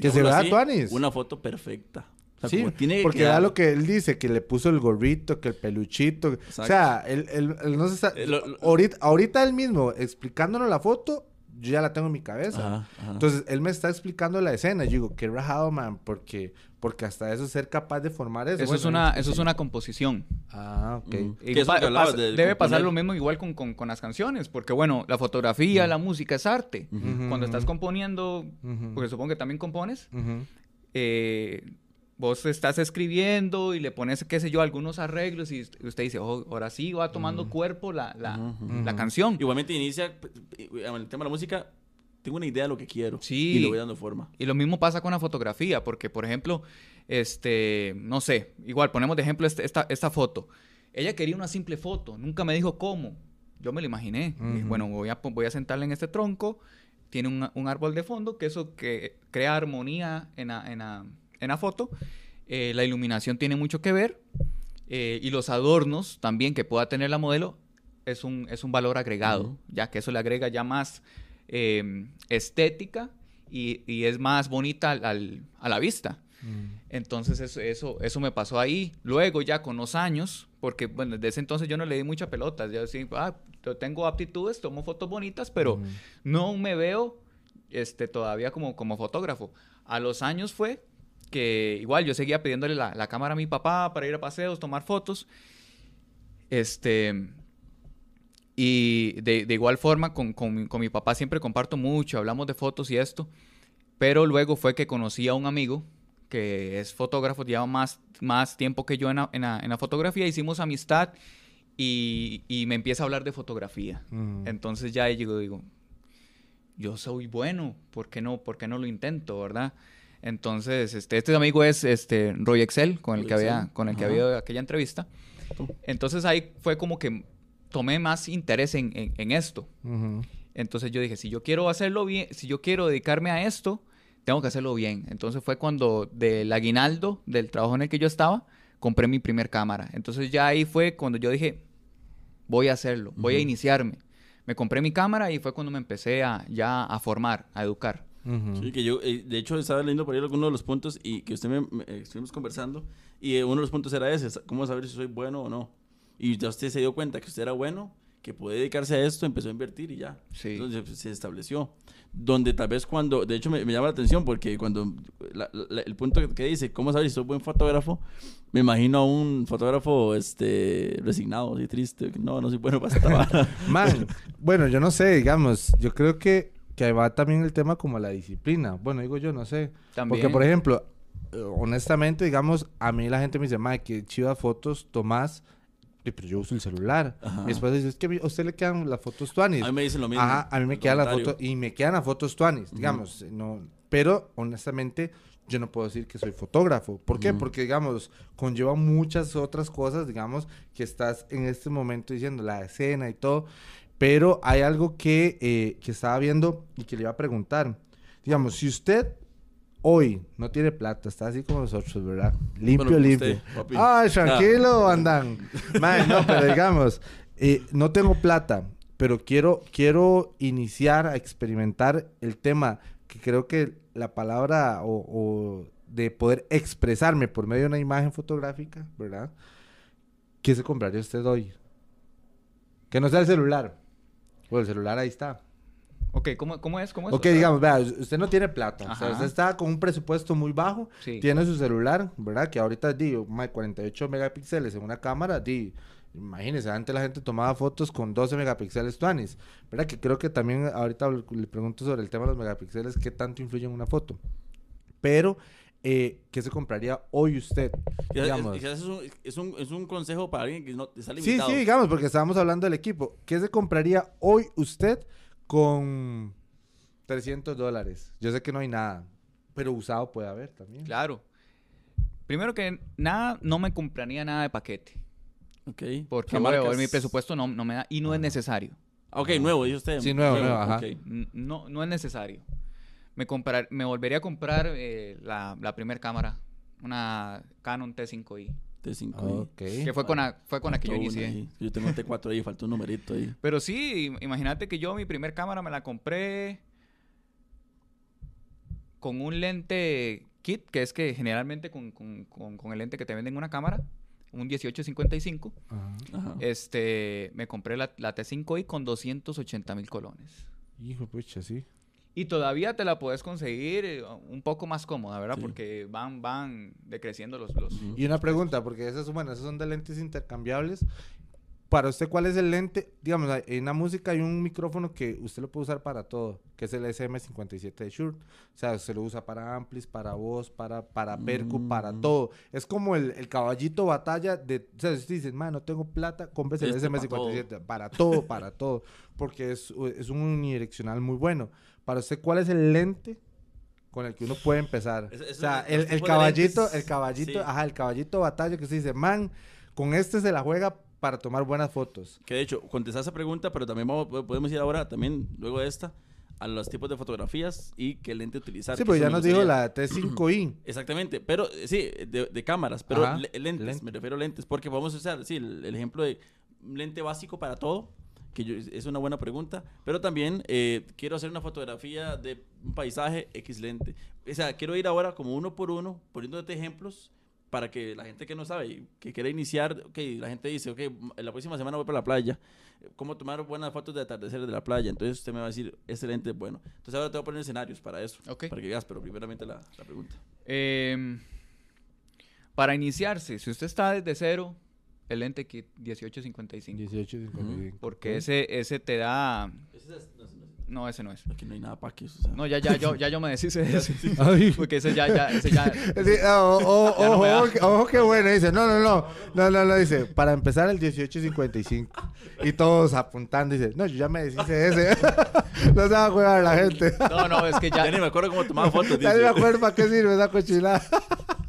Que se vea tuanis. Una foto perfecta. O sea, Sí, tiene que porque da lo que él dice, que le puso el gorrito, que el peluchito. O sea, él, él- él no se está... Eh, lo- lo- ahorita, ahorita él mismo, explicándonos la foto, yo ya la tengo en mi cabeza. Ajá, ajá. Entonces, él me está explicando la escena. Yo digo, qué rajado, man, porque, porque hasta eso ser capaz de formar eso. Eso, bueno, es una, eso es una composición. Ah, ok. Ujú. Y pa- pasa- de- de debe pasar lo mismo igual con, con- con las canciones, porque bueno, la fotografía, la música es arte. Cuando estás componiendo, porque supongo que también compones, eh, vos estás escribiendo y le pones, qué sé yo, algunos arreglos y usted dice, oh, ahora sí va tomando cuerpo la, la, la canción. Igualmente inicia, en el tema de la música, tengo una idea de lo que quiero. Sí. Y le voy dando forma. Y lo mismo pasa con la fotografía, porque, por ejemplo, este, no sé, igual ponemos de ejemplo este- esta, esta foto. Ella quería una simple foto, nunca me dijo cómo. Yo me lo imaginé. Dije, Ujú. bueno, voy a, voy a sentarla en este tronco, tiene un, un árbol de fondo, que eso que crea armonía en la, en la- en la foto. Eh, la iluminación tiene mucho que ver. eh, y los adornos también que pueda tener la modelo es un, es un valor agregado, Ujú. ya que eso le agrega ya más eh, estética y, y es más bonita al- al- a la vista. Mm. Entonces eso, eso, eso me pasó ahí. Luego ya con los años, porque bueno, desde ese entonces yo no le di mucha pelota. Yo sí, ah, yo tengo aptitudes, tomo fotos bonitas, pero Ujú. no me veo este, todavía como, como fotógrafo. A los años fue que igual yo seguía pidiéndole la, la cámara a mi papá para ir a paseos, tomar fotos. Este, y de, de igual forma con, con con mi papá siempre comparto mucho, hablamos de fotos y esto. Pero luego fue que conocí a un amigo que es fotógrafo, lleva más, más tiempo que yo en la, en la- en la fotografía, hicimos amistad y, y me empieza a hablar de fotografía. Ujú. Entonces ya yo digo, yo soy bueno, ¿por qué no, por qué no lo intento, verdad? Entonces, este, este amigo es este Roy Excel, con el Roy que había, Excel, con el que ajá. había aquella entrevista. Entonces ahí fue como que tomé más interés en, en- en esto. Entonces yo dije, si yo quiero hacerlo bien, si yo quiero dedicarme a esto, tengo que hacerlo bien. Entonces fue cuando del aguinaldo del trabajo en el que yo estaba, compré mi primer cámara. Entonces ya ahí fue cuando yo dije, voy a hacerlo, voy a iniciarme. Me compré mi cámara y fue cuando me empecé a, ya a formar, a educar. Ujú. Sí, que yo, eh, de hecho, estaba leyendo por ahí algunos de los puntos y que usted me, me- eh, estuvimos conversando y eh, uno de los puntos era ese, cómo saber si soy bueno o no. Y ya usted se dio cuenta que usted era bueno, que puede dedicarse a esto, empezó a invertir y ya. Sí. Entonces pues, se estableció. Donde tal vez cuando, de hecho me, me llama la atención porque cuando la- la- el punto que- que dice, ¿cómo saber si soy buen fotógrafo? Me imagino a un fotógrafo este, resignado, así triste, que no, no soy bueno para esta. Man, bueno, yo no sé, digamos, yo creo que, que ahí va también el tema como la disciplina. Bueno, digo yo, no sé. También. Porque, por ejemplo, eh, honestamente, digamos, a mí la gente me dice, Mike, que chivas fotos tomás, y, pero yo uso el celular. Ajá. Y después dice, es que a usted le quedan las fotos tuanis. A mí me dicen lo mismo. Ajá, a mí me quedan las fotos, y me quedan las fotos tuanis, digamos, no, pero honestamente yo no puedo decir que soy fotógrafo. ¿Por qué? Ujú. Porque, digamos, conlleva muchas otras cosas, digamos, que estás en este momento diciendo, la escena y todo, pero hay algo que, eh, que estaba viendo y que le iba a preguntar. Digamos, si usted hoy no tiene plata, está así como nosotros, ¿verdad? Limpio, Bueno, limpio. usted. Ay, Ya. tranquilo, andan. Mae, no, pero digamos, eh, no tengo plata, pero quiero, quiero iniciar a experimentar el tema que creo que la palabra o, o de poder expresarme por medio de una imagen fotográfica, ¿verdad? ¿Qué se compraría usted hoy? Que no sea el celular. Bueno, el celular ahí está. Ok, ¿cómo, cómo es? ¿Cómo es? Ok, digamos, vea, usted no tiene plata. O sea, Ajá. usted está con un presupuesto muy bajo. Sí. Tiene su celular, ¿verdad? Que ahorita, digo, más de 48 megapíxeles en una cámara, di, imagínese, antes la gente tomaba fotos con 12 megapíxeles tuanis, ¿verdad? Que creo que también ahorita le pregunto sobre el tema de los megapíxeles, ¿qué tanto influye en una foto? Pero, eh, ¿qué se compraría hoy usted? Quizás- Digamos. quizás es, un, es, un, es un consejo para alguien que no está Sí, limitado. sí, digamos, porque estábamos hablando del equipo. ¿Qué se compraría hoy usted con 300 dólares? Yo sé que no hay nada, pero usado puede haber también. Claro. Primero que nada, no me compraría nada de paquete. Ok. Porque bueno, mi presupuesto no, no me da y no es necesario. Ah, Ok, nuevo, dice usted. Sí, nuevo, nuevo, ajá. No, no es necesario. Me, comprar, me volvería a comprar eh, la, la primera cámara, una Canon T5i, T5. Ok. que fue con la, fue con la que yo inicié. ahí. Yo tengo un T4 ahí, faltó un numerito ahí. Pero sí, im- imagínate que yo mi primer cámara me la compré con un lente kit, que es que generalmente con, con- con- con el lente que te venden en una cámara, un 1855, Ajá. Ajá. este, me compré la, la T5i con 280 mil colones. Hijo, pucha, sí. Y todavía te la puedes conseguir eh, un poco más cómoda, ¿verdad? Sí. Porque van, van decreciendo los... los... Y una pregunta, porque esas, bueno, esas son de lentes intercambiables. Para usted, ¿cuál es el lente? Digamos, en la música hay un micrófono que usted lo puede usar para todo, que es el SM57 de Shure. O sea, se lo usa para amplis, para voz, para, para percu, para Mm. todo. Es como el, el caballito batalla de... O sea, si usted dice, man, no tengo plata, cómprese el Este pa' SM57. Para todo, para todo. Porque es, es un unidireccional muy bueno. Para usted, ¿cuál es el lente con el que uno puede empezar? Es- es o sea, el, el tipos de caballito, el caballito, sí. ajá, el caballito batalla que usted dice, man, con este se la juega para tomar buenas fotos. Que de hecho, contestar esa pregunta, pero también vamos- podemos ir ahora, también luego de esta, a los tipos de fotografías y qué lente utilizar. Sí, que pues ya nos dijo la T5i. Exactamente, pero eh, sí, de, de cámaras, pero Ajá, lentes, lentes. me refiero a lentes, porque vamos a usar, sí, el, el ejemplo de lente básico para todo, que yo- es una buena pregunta, pero también eh, quiero hacer una fotografía de un paisaje X lente. O sea, quiero ir ahora como uno por uno, poniéndote ejemplos para que la gente que no sabe, y que quiere iniciar, ok, la gente dice, ok, la próxima semana voy para la playa, cómo tomar buenas fotos de atardeceres de la playa, entonces usted me va a decir, lente es bueno. Entonces ahora te voy a poner escenarios para eso, Ok. para que veas, pero primeramente la, la pregunta. Em, para iniciarse, si usted está desde cero, el lente kit 1855. 1855. Porque ese, ese te da... Ese es- no, ese no es- No, no. Aquí no hay nada para que eso. o sea. No, ya, ya, yo, ya yo me deshice de ese. Porque ese ya, ya, ese ya... Sí, oh, oh, Ya no ojo, ojo, qué bueno, dice, no, no, no, no, no, no, dice, para empezar el 1855. Y todos apuntando, dice, no, yo ya me deshice de ese. no se va a jugar la gente. No, no, es que Ya ya, ni me acuerdo cómo tomaba fotos. Ya ni me acuerdo para qué sirve esa cochinada.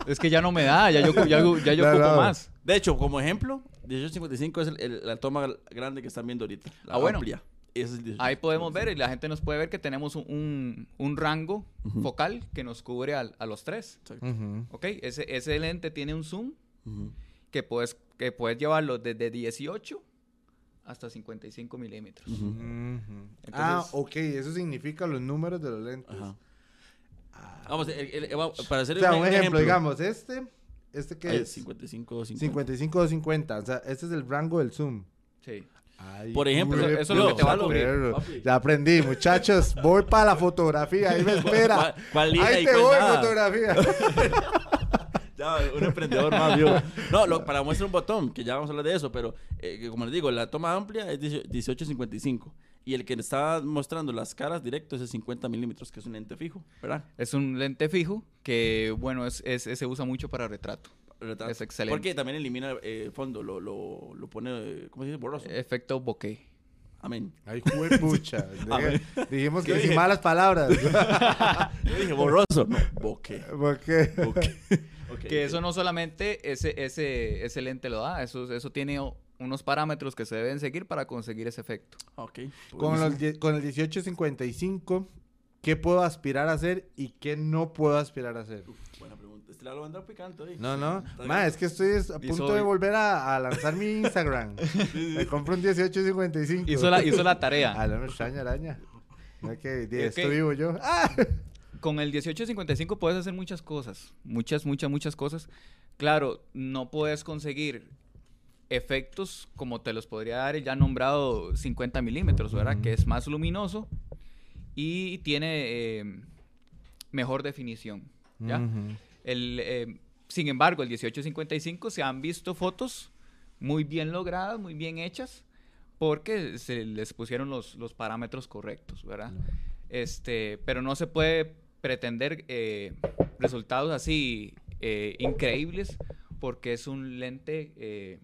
es que ya no me da, ya yo, ya, ya yo No, ocupo no. más. De hecho, como ejemplo, 1855 es el- el- la toma grande que están viendo ahorita. La Ah, bueno. amplia. Es el 1855. Ahí podemos ver y la gente nos puede ver que tenemos un, un, un rango Ujú. focal que nos cubre al- a, los tres. Exacto. ¿Ok? Ese, ese lente tiene un zoom Ujú. que puedes, que puedes llevarlo desde 18 hasta 55 milímetros. Ah, ok, eso significa los números de los lentes. Ajá. Ah. Vamos, el- el- el- para hacer O sea, un ejemplo, digamos, este, este que Ay, es 55, 50. 55 o 50, o sea, este es el rango del zoom. Sí. Ay, Por ejemplo, eso es lo que te va a perro. cubrir, papi. Ya aprendí, muchachos, voy para la fotografía, ahí me espera. ¿Cuál- cuál línea Ahí te cuál voy, nada? fotografía. Ya, un emprendedor más, viejo. No, lo- para muestra un botón, que ya vamos a hablar de eso, pero eh, como les digo, la toma amplia es 18 18.55. Y el que está mostrando las caras directo es el 50 milímetros, que es un lente fijo, ¿verdad? Es un lente fijo que, bueno, es, es- se usa mucho para retrato. Es excelente. Porque también elimina eh, fondo, lo, lo, lo pone, ¿cómo se dice? Borroso. Efecto bokeh. Amén. Ay, juepucha. ver. Dijimos ¿Qué que sin dije? malas palabras. Yo dije borroso. No, bokeh. ¿Por qué? Bokeh. Ok, Que eso no solamente ese, ese, ese lente lo da, eso, eso tiene unos parámetros que se deben seguir para conseguir ese efecto. Ok. Con, buenísimo. los con el 1855, ¿qué puedo aspirar a hacer y qué no puedo aspirar a hacer? Buena pregunta. Lado anda picante hoy. No, no. Ma, es que estoy es- a punto soy- de volver a, a lanzar mi Instagram. Me compro un 1855. Hizo la, hizo la tarea. No me extraña, araña. No que de Ok. esto vivo yo. ¡Ah! Con el 1855 puedes hacer muchas cosas, muchas, muchas, muchas cosas. Claro, no puedes conseguir efectos como te los podría dar el ya nombrado 50 milímetros, ¿verdad? Ujú. Que es más luminoso y tiene eh, mejor definición, ¿ya? Ujú. El, eh, sin embargo, el 1855 se han visto fotos muy bien logradas, muy bien hechas, porque se les pusieron los, los parámetros correctos, ¿verdad? Este, pero no se puede pretender eh, resultados así eh, increíbles porque es un lente eh,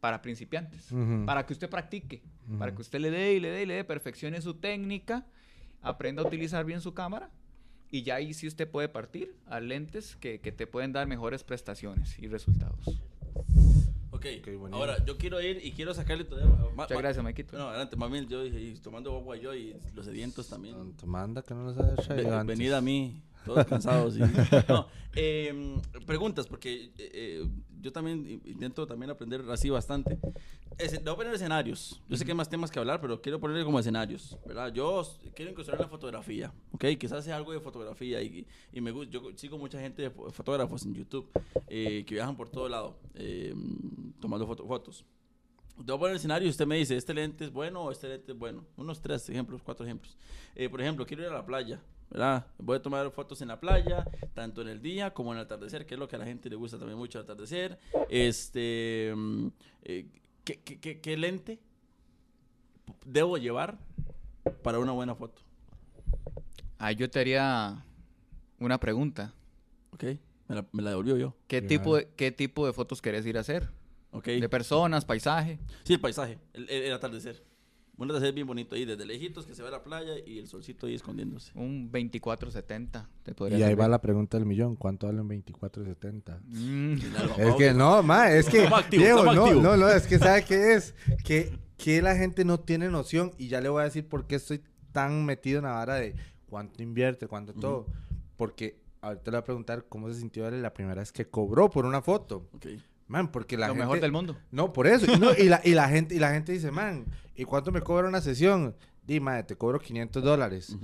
para principiantes, para que usted practique, para que usted le dé y le dé y le dé, perfeccione su técnica, aprenda a utilizar bien su cámara y ya ahí sí usted puede partir a lentes que, que te pueden dar mejores prestaciones y resultados. Ok, Ok, buenísimo. ahora yo quiero ir y quiero sacarle todavía. ma- Muchas ma- gracias, Maikito. No, adelante, mami. Yo dije, tomando agua yo y los sedientos también. Manda que no los haya Ve- traído antes. venid a mí, todos cansados. y- No, em, preguntas, porque eh, eh, yo también i- intento también aprender así bastante. Voy a poner escenarios. Yo sé que hay más temas que hablar, pero quiero ponerle como escenarios, ¿verdad? Yo quiero incursionar en la fotografía, ¿ok? Quizás sea algo de fotografía y, y me gusta. Yo sigo mucha gente de fo- fotógrafos en YouTube eh, que viajan por todo lado eh, tomando foto- fotos. A poner el escenario y usted me dice, ¿este lente es bueno o este lente es bueno? Unos tres ejemplos, cuatro ejemplos. Eh, por ejemplo, quiero ir a la playa, ¿verdad? Voy a tomar fotos en la playa, tanto en el día como en el atardecer, que es lo que a la gente le gusta también mucho el atardecer. Este, mm, eh, ¿qué, qué- qué- qué lente debo llevar para una buena foto? Ahí yo te haría una pregunta. ¿Ok? Me la, me la devolvió yo. ¿Qué tipo, de, ¿Qué tipo de fotos querés ir a hacer? ¿De personas, paisaje? Sí, el paisaje, el, el- el atardecer. Un atardecer bien bonito ahí, desde lejitos que se ve la playa y el solcito ahí escondiéndose. Un 2470 te podría Y ahí va la pregunta del millón. ¿Cuánto vale un 2470? Mm, Es que no, ma, es que Estamos activos, Diego, estamos no, activos. no, no, es que sabe qué es, que, que la gente no tiene noción y ya le voy a decir por qué estoy tan metido en la vara de cuánto invierte, cuánto todo, porque ahorita le voy a preguntar cómo se sintió él la primera vez que cobró por una foto, Ok. Man, porque la lo gente mejor del mundo. no, por eso. Y, no, y, la, y, la gente, y la gente dice, man, ¿y cuánto me cobra una sesión? Di, madre, te cobro 500 dólares.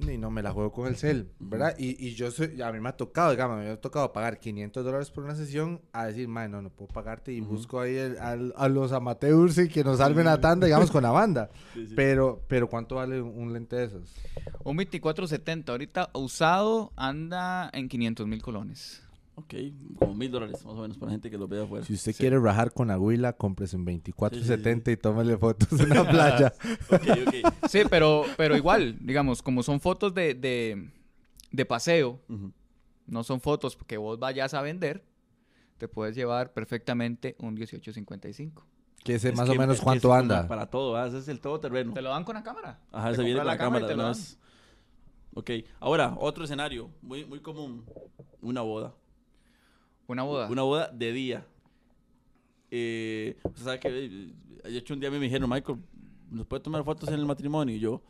Y no me la juego con el cel, ¿verdad? Y, y yo soy, a mí me ha tocado, digamos, me ha tocado pagar 500 dólares por una sesión a decir, man, no, no puedo pagarte. Y busco ahí el- al- a los amateurs y que nos salven la tanda, digamos, con la banda. Sí, sí. Pero, pero ¿cuánto vale un, un lente de esos? Un 2470 ahorita usado anda en 500 mil colones. Ok, como mil dólares más o menos para la gente que lo vea afuera. Si usted quiere rajar con Aguila, cómprese un Sí, 2470 y tómale fotos en la playa. Ok, ok. Sí, pero, pero igual, digamos, como son fotos de, de, de paseo, no son fotos que vos vayas a vender, te puedes llevar perfectamente un 1855. que sé Es más que- o menos cuánto anda. Para todo, ese es el todoterreno. ¿Te lo dan con la cámara? Ajá, Te se viene con la cámara te lo dan. Ok, ahora, otro escenario, muy, muy común, una boda. Una boda. Una boda de día. Eh, usted sabe que eh, de hecho un día a mí me dijeron, Michael, ¿nos puede tomar fotos en el matrimonio? Y yo,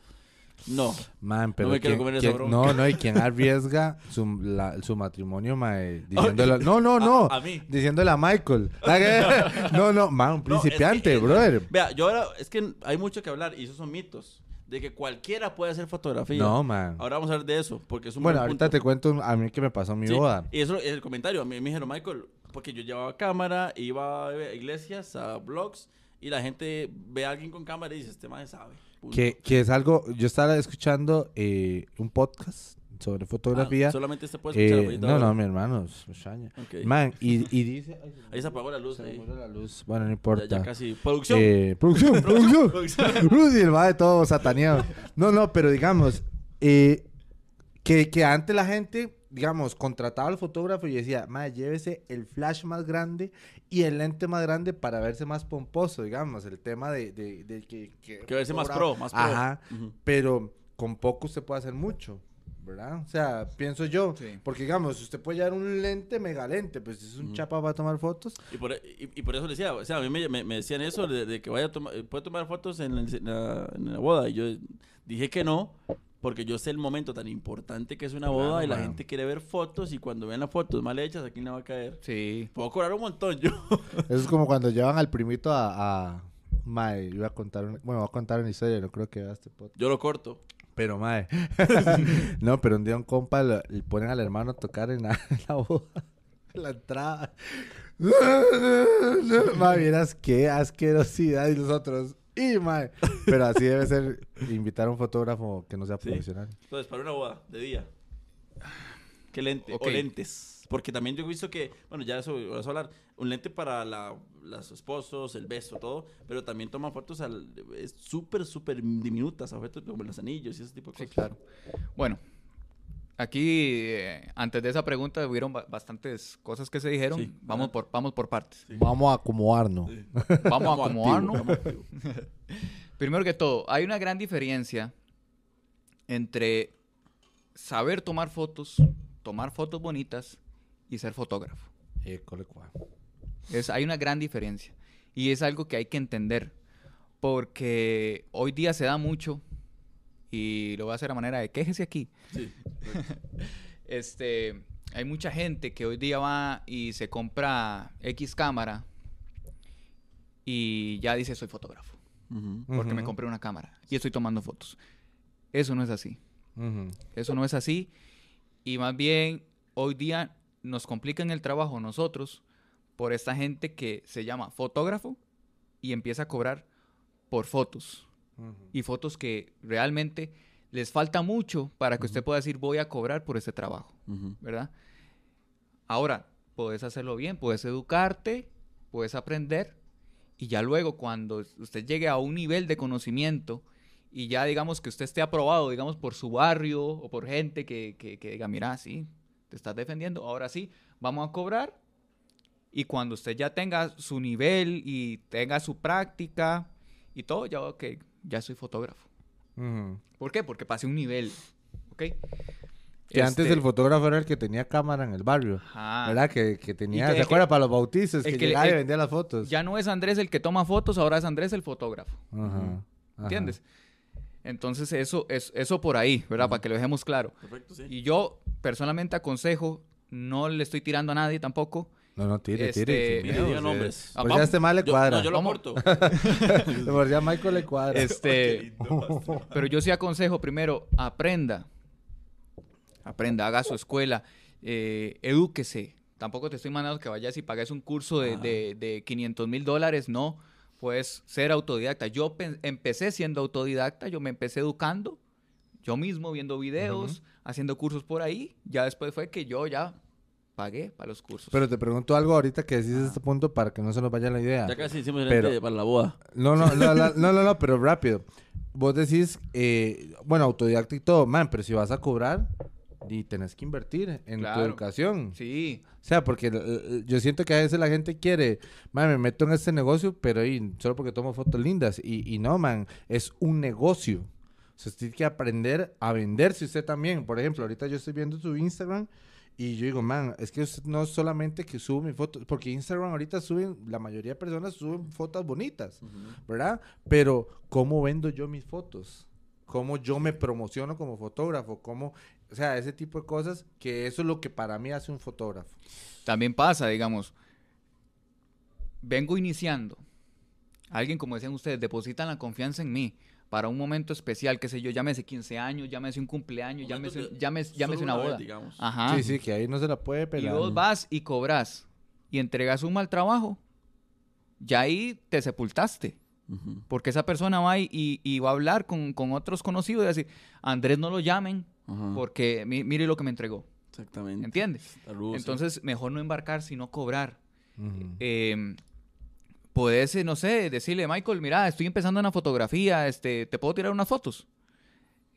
No. Man, pero me quiero ¿quién- comer esa quién- bronca. no, no, y quien arriesga su, la- su matrimonio, mae, diciéndole, no, no, no, A, a mí. diciéndole a Michael. no, no, man, un No, es que- principiante, es- brother. Vea, yo ahora, es que hay mucho que hablar y esos son mitos. De que cualquiera puede hacer fotografía. No, man. Ahora vamos a hablar de eso, porque es un Bueno, buen ahorita punto. te cuento a mí que me pasó en mi Sí, boda. Y eso es el comentario. A mí me dijeron, Michael, porque yo llevaba cámara, iba a iglesias, a blogs, y la gente ve a alguien con cámara y dice, este man sabe. Que, que es algo, yo estaba escuchando eh, un podcast sobre Ah, fotografía. solamente este puede escuchar. Eh, no, ahora. no, mi hermano. Man, y, y dice... ay, se Ahí se apagó la luz. se la luz. Bueno, no importa. ya casi. Producción. Eh, producción, producción. Producción. El va de todo sataneado. No, no, pero digamos, eh, que, que antes la gente, digamos, contrataba al fotógrafo y decía, madre, llévese el flash más grande y el lente más grande para verse más pomposo, digamos, el tema de, de, de que... Que, Que verse más pro, más pro. Ajá, pero con poco usted puede hacer mucho. ¿Verdad? O sea, pienso yo, Sí. porque digamos, usted puede llevar un lente mega lente, pues es un Ujú. chapa para tomar fotos. Y por, y, y por eso le decía, o sea, a mí me, me- me decían eso de, de que vaya a tomar, puede tomar fotos en la, en la- en la boda. Y yo dije que no, porque yo sé el momento tan importante que es una boda Claro, y la man. gente quiere ver fotos y cuando vean las fotos mal hechas, ¿a quién le va a caer? Sí. Puedo cobrar un montón yo. Eso es como cuando llevan al primito a... a... Mae, iba a contar, una- bueno, voy a contar una historia, no creo que vea este podcast. Yo lo corto. Pero, mae. no, pero un día un compa lo- le ponen al hermano a tocar en la, en la boda, en la entrada. mae, vieras qué asquerosidad y los otros. Y, mae. Pero así debe ser invitar a un fotógrafo que no sea Sí. profesional. Entonces, para una boda de día. ¿Qué lente? O lentes. Porque también yo he visto que, bueno, ya eso vas a hablar, un lente para la, los esposos, el beso, todo, pero también toman fotos al, es súper, súper diminutas, objetos como los anillos y ese tipo de Sí, cosas. claro. Bueno, aquí, eh, antes de esa pregunta, hubieron ba- bastantes cosas que se dijeron. Sí, vamos, por, vamos por partes. Vamos a acomodarnos. Sí. Vamos a acomodarnos. Primero que todo, hay una gran diferencia entre saber tomar fotos, tomar fotos bonitas y ser fotógrafo. École. Es, hay una gran diferencia. Y es algo que hay que entender. Porque hoy día se da mucho, y lo voy a hacer a manera de quéjese aquí. Sí. Este, hay mucha gente que hoy día va y se compra X cámara y ya dice soy fotógrafo. Porque me compré una cámara y estoy tomando fotos. Eso no es así. Eso no es así. Y más bien, hoy día nos complican el trabajo nosotros por esta gente que se llama fotógrafo y empieza a cobrar por fotos. Y fotos que realmente les falta mucho para que usted pueda decir voy a cobrar por ese trabajo. ¿verdad? Ahora, puedes hacerlo bien, puedes educarte, puedes aprender y ya luego cuando usted llegue a un nivel de conocimiento y ya digamos que usted esté aprobado, digamos, por su barrio o por gente que, que, que diga, mira, sí, te estás defendiendo, ahora sí, vamos a cobrar. Y cuando usted ya tenga su nivel y tenga su práctica y todo, ya, ok, ya soy fotógrafo. Ujú. ¿Por qué? Porque pasé un nivel, ¿ok? Que antes Este, el fotógrafo era el que tenía cámara en el barrio. ajá. ¿Verdad? Que, que tenía, que- ¿se acuerda? que- Para los bautizos, que, que- llegaba y el- vendía las fotos. Ya no es Andrés el que toma fotos, ahora es Andrés el fotógrafo. Ajá, ajá. ¿Entiendes? Entonces eso, es, eso por ahí, ¿verdad? Para que lo dejemos claro. Perfecto, sí. Y yo personalmente aconsejo, no le estoy tirando a nadie tampoco. No, no, tire, Este, tire. miedo, diga nombres. Ah, Pues ya este mal le Yo, cuadra. no, yo lo corto. Por sí a Michael le cuadra. Este, pero yo sí aconsejo primero, aprenda. Aprenda, haga su escuela, eh, edúquese. Tampoco te estoy mandando que vayas y pagues un curso de, Ajá. de, de 500 mil dólares, no. Puedes ser autodidacta. Yo empecé siendo autodidacta, yo me empecé educando, yo mismo viendo videos, haciendo cursos por ahí. Ya después fue que yo ya pagué para los cursos. Pero te pregunto algo ahorita que decís este punto para que no se nos vaya la idea. Ya casi hicimos el Pero- para la boda. No, no, no, no, no, no, no, pero rápido. Vos decís, eh, bueno, autodidacta y todo, man, pero si vas a cobrar, y tenés que invertir en tu educación. Sí, O sea, porque eh, eh, yo siento que a veces la gente quiere, man, me meto en este negocio, pero y, solo porque tomo fotos lindas. Y, y no, man, es un negocio. Usted tiene que aprender a venderse usted también. Por ejemplo, ahorita yo estoy viendo su Instagram y yo digo, man, es que usted no solamente que sube mi foto, porque Instagram ahorita suben, la mayoría de personas suben fotos bonitas, ¿verdad? Pero, ¿cómo vendo yo mis fotos? cómo yo me promociono como fotógrafo, cómo, o sea, ese tipo de cosas, que eso es lo que para mí hace un fotógrafo. También pasa, digamos, vengo iniciando. Alguien, como decían ustedes, depositan la confianza en mí para un momento especial, qué sé yo, llámese 15 años, llámese un cumpleaños, llámese, que llámese, llámese una vez, boda. digamos. Ajá. Sí, sí, que ahí no se la puede Y pelar. vos vas y cobras y entregas un mal trabajo, ya ahí te sepultaste. Porque esa persona va y, y- y va a hablar con, con otros conocidos y decir, Andrés no lo llamen Ajá. porque mi- mire lo que me entregó. Exactamente. ¿Entiendes? Saludos, sí. Entonces, mejor no embarcar, sino cobrar. Ujú. Eh, podés, eh, no sé, decirle, Michael, mira, estoy empezando una fotografía, este, ¿te puedo tirar unas fotos?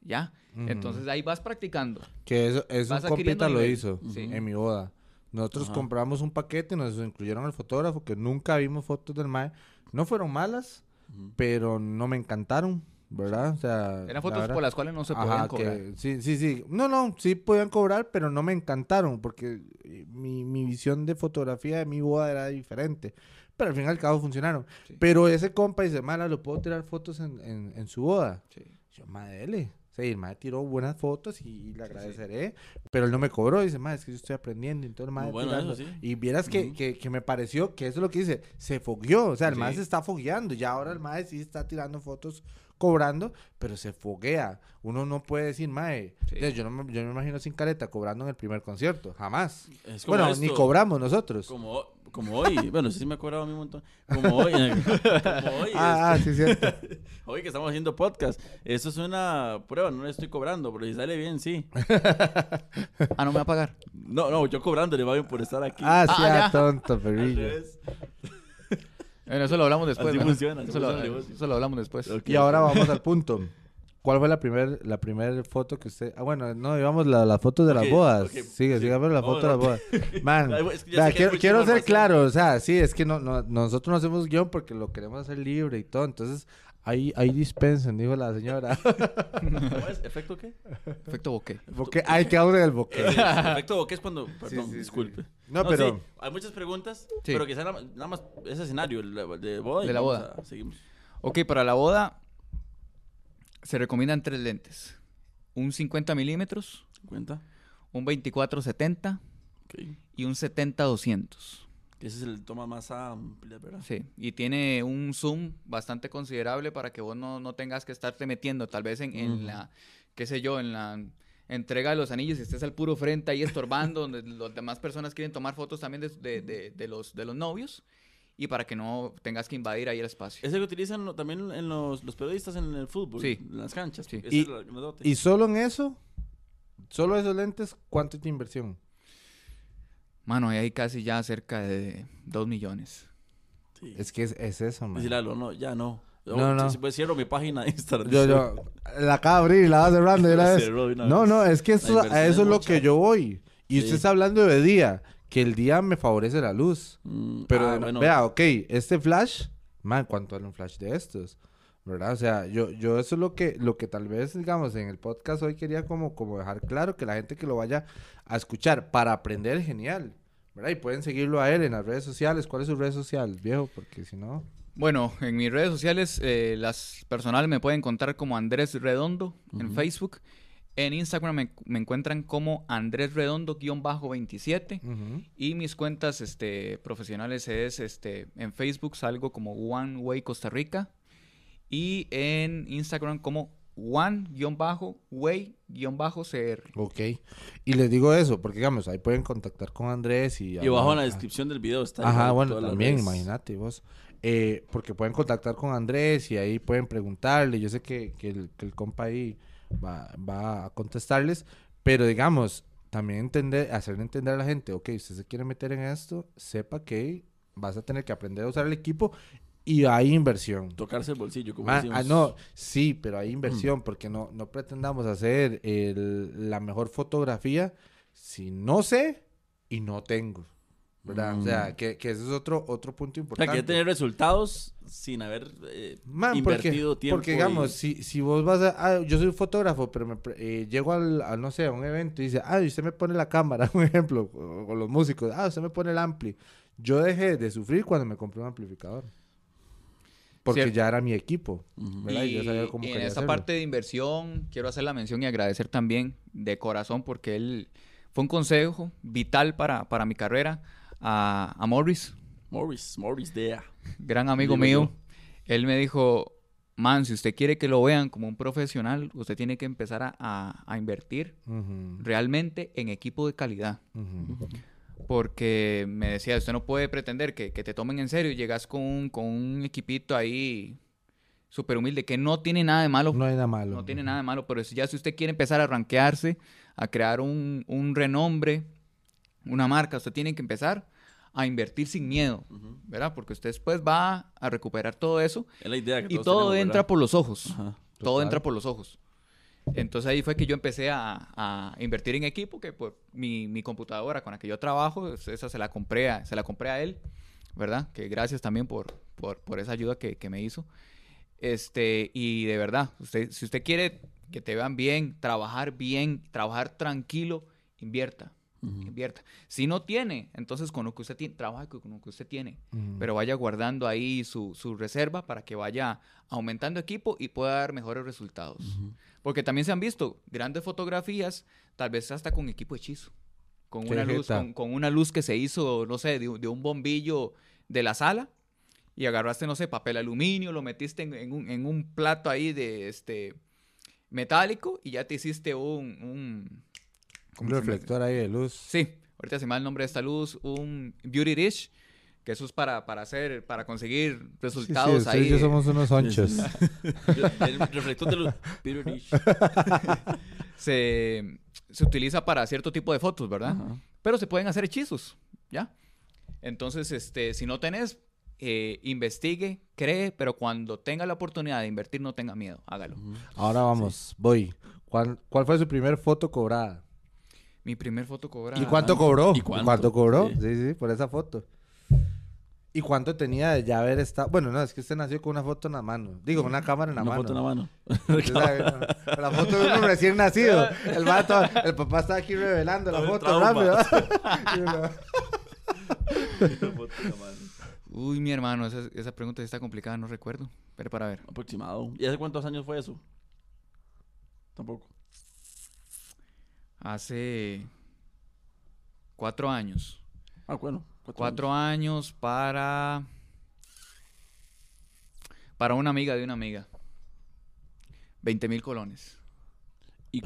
Ya. Ujú. Entonces ahí vas practicando. Que eso, eso un compita lo nivel. hizo en mi boda. Nosotros Ajá. compramos un paquete, nos incluyeron al fotógrafo, que nunca vimos fotos del mae. No fueron malas, Ujú. pero no me encantaron, ¿verdad? O sea, Eran fotos por las cuales no se Ajá, podían que- cobrar. sí, sí, sí. No, no, sí podían cobrar, pero no me encantaron, porque mi, mi visión de fotografía de mi boda era diferente. Pero al fin y al cabo funcionaron. Sí. Pero ese compa dice, mala, ¿lo puedo tirar fotos en, en, en su boda? Sí. Yo, madre. Sí, el madre tiró buenas fotos y, le agradeceré. Pero él no me cobró. Dice, madre, es que yo estoy aprendiendo. El madre bueno, tirando. eso sí. Y vieras que, que, que me pareció que eso es lo que dice. Se fogueó. O sea, el madre se está fogueando. Ya ahora el madre sí está tirando fotos cobrando, pero se foguea. Uno no puede decir, madre, Sí. ya, yo, no me, yo no me imagino sin careta cobrando en el primer concierto. Jamás. Es como Bueno, esto, ni cobramos nosotros. Como, como hoy. bueno, sí me ha cobrado a mí un montón. Como hoy. como hoy. ah, ah, sí, cierto. hoy que estamos haciendo podcast. Esto es una prueba. No le estoy cobrando, pero si sale bien, sí. Ah, no me va a pagar. No, no, yo cobrando le va bien por estar aquí. ah, sí, Ah, ah, ya. tonto, perrillo. Bueno, eso lo hablamos después. Así ¿no? funciona, así Eso, lo, funciona negocio. eso lo hablamos después. Ok, Y ahora vamos al punto. ¿Cuál fue la primer, la primer foto que usted... Ah, bueno, no, íbamos la, las fotos de Ok, las bodas. ok, Sigue, sí. sigamos la foto de las bodas. Man, es que quiero, quiero ser claro, o sea, sí, es que no, no- nosotros no hacemos guion porque lo queremos hacer libre y todo, entonces ahí, ahí dispensen, dijo la señora. ¿Cómo es? ¿Efecto qué? Efecto bokeh. Porque hay que hablar del boque. Eh, efecto bokeh es cuando. Perdón, sí, sí. disculpe. No, pero... sí, hay muchas preguntas, Sí. pero quizá nada, nada más ese escenario el de boda. y De la boda. a- seguimos. Ok, para la boda se recomiendan tres lentes. Un 50 milímetros, ¿Cuenta? un 24-70 Ok. y un 70-200. Ese es el toma más amplia, ¿verdad? Sí, y tiene un zoom bastante considerable para que vos no, no tengas que estarte metiendo tal vez en, en la, qué sé yo, en la entrega de los anillos y estés al puro frente ahí estorbando, donde las demás personas quieren tomar fotos también de, de- de- de los, de los novios y para que no tengas que invadir ahí el espacio. Ese que utilizan lo- también en los, los periodistas en el fútbol, Sí. en las canchas. Sí. Y- es el grandote. Y solo en eso, solo esos lentes, ¿cuánto es de inversión? Mano, ahí hay casi ya cerca de 2 millones. Sí. Es que es, es eso, man. Lalo, no, ya no. No, no. Si pues cierro mi página de Instagram. Yo, yo, la acabo de abrir y la va cerrando de una La vez. No, vez. no, es que eso, a eso es lo mucha. que yo voy. Y usted Sí. está hablando de día, que el día me favorece la luz. Mm, Pero ah, bueno. vea, ok, este flash, man, ¿cuánto vale un flash de estos? ¿Verdad? O sea, yo, yo eso es lo que, lo que tal vez, digamos, en el podcast hoy quería como, como dejar claro que la gente que lo vaya a escuchar para aprender, genial. ¿Verdad? Y pueden seguirlo a él en las redes sociales. ¿Cuál es su red social, viejo? Porque si no... Bueno, en mis redes sociales, eh, las personales me pueden encontrar como Andrés Redondo en. Facebook. En Instagram me, me encuentran como Andrés Redondo-27. ujú. Y mis cuentas este, profesionales es este, en Facebook salgo como One Way Costa Rica. Y en Instagram como One-Way-CR. Ok. Y les digo eso, porque digamos, ahí pueden contactar con Andrés y... Y abajo en la descripción del video está. Ajá, bueno, también, imagínate vos. Eh, porque pueden contactar con Andrés y ahí pueden preguntarle. Yo sé que, que el, que el compa ahí va, va a contestarles, pero digamos, también entender, hacerle entender a la gente, ok, usted se quiere meter en esto, sepa que vas a tener que aprender a usar el equipo y hay inversión. Tocarse el bolsillo, como decimos. ah, no, sí, pero hay inversión porque no, no pretendamos hacer el- la mejor fotografía si no sé y no tengo. ¿Verdad? O sea, Mm. que, que ese es otro, otro punto O sea, importante. que hay que tener resultados sin haber eh, Man, invertido porque, tiempo. porque digamos, y- si, si vos vas a... ah, yo soy fotógrafo, pero me eh, llego al, al, no sé, a un evento y dice, ah, usted me pone la cámara, un ejemplo, o, o los músicos, ah, usted me pone el ampli. Yo dejé de sufrir cuando me compré un amplificador. Porque Cierto. ya era mi equipo. Y yo sabía Y, cómo y en esta hacerlo. parte de inversión, quiero hacer la mención y agradecer también de corazón porque él fue un consejo vital para, para mi carrera a, a Morris, Morris, Morris Dea. gran amigo mío. yo. Él me dijo, man, si usted quiere que lo vean como un profesional, usted tiene que empezar a, a- a invertir realmente en equipo de calidad. ujú. Porque me decía, usted no puede pretender que, que te tomen en serio y llegas con un, con un equipito ahí súper humilde, que no tiene nada de malo. No hay nada malo. No tiene nada de malo, pero si ya si usted quiere empezar a rankearse, a crear un, un renombre, una marca, usted tiene que empezar a invertir sin miedo. ¿verdad? Porque usted después va a recuperar todo eso Es la idea que y todo tenemos, entra ¿verdad? por los ojos. Ajá. Todo entra por los ojos. Entonces ahí fue que yo empecé a, a invertir en equipo, que por mi, mi computadora con la que yo trabajo, es- esa se la compré a, se la compré a él, ¿verdad? Que gracias también por, por, por esa ayuda que, que me hizo. Este, y de verdad, usted, si usted quiere que te vean bien, trabajar bien, trabajar tranquilo, invierta, invierta. Si no tiene, entonces con lo que usted tiene, trabaja con lo que usted tiene pero vaya guardando ahí su, su reserva para que vaya aumentando equipo y pueda dar mejores resultados. Porque también se han visto grandes fotografías, tal vez hasta con equipo hechizo, con una, luz, con, con una luz que se hizo, no sé, de, un- de un bombillo de la sala y agarraste, no sé, papel aluminio, lo metiste en, en un, en un plato ahí de este metálico y ya te hiciste un... un Un reflector ahí de luz. Sí, ahorita se me va el nombre de esta luz, un Beauty Dish, que eso es para, para hacer, para conseguir Sí, sí, resultados ustedes ahí. somos unos honchos. El reflector de luz. Peter se, se utiliza para cierto tipo de fotos, ¿verdad? Pero se pueden hacer hechizos, ¿ya? Entonces, este, si no tenés, eh, investigue, cree, pero cuando tenga la oportunidad de invertir, no tenga miedo, hágalo. Ahora vamos, voy. ¿Cuál, cuál fue su primer foto cobrada? Mi primer foto cobrada. ¿Y cuánto ¿y cobró? cuánto? cobró? Sí. Sí. sí, por esa foto. ¿Y cuánto tenía de ya haber estado? Bueno, no, es que usted nació con una foto en la mano. Digo, una cámara en la Una mano. foto en la mano. ¿no? La foto de uno recién nacido. El vato, el papá está aquí revelando la foto trauma. rápido. Una la. Uy, mi hermano, esa, esa pregunta sí está complicada, no recuerdo. Pero para ver. Aproximado. ¿Y hace cuántos años fue eso? Tampoco. Hace cuatro años. Ah, bueno. Cuatro años para. Para una amiga de una amiga. 20 mil colones.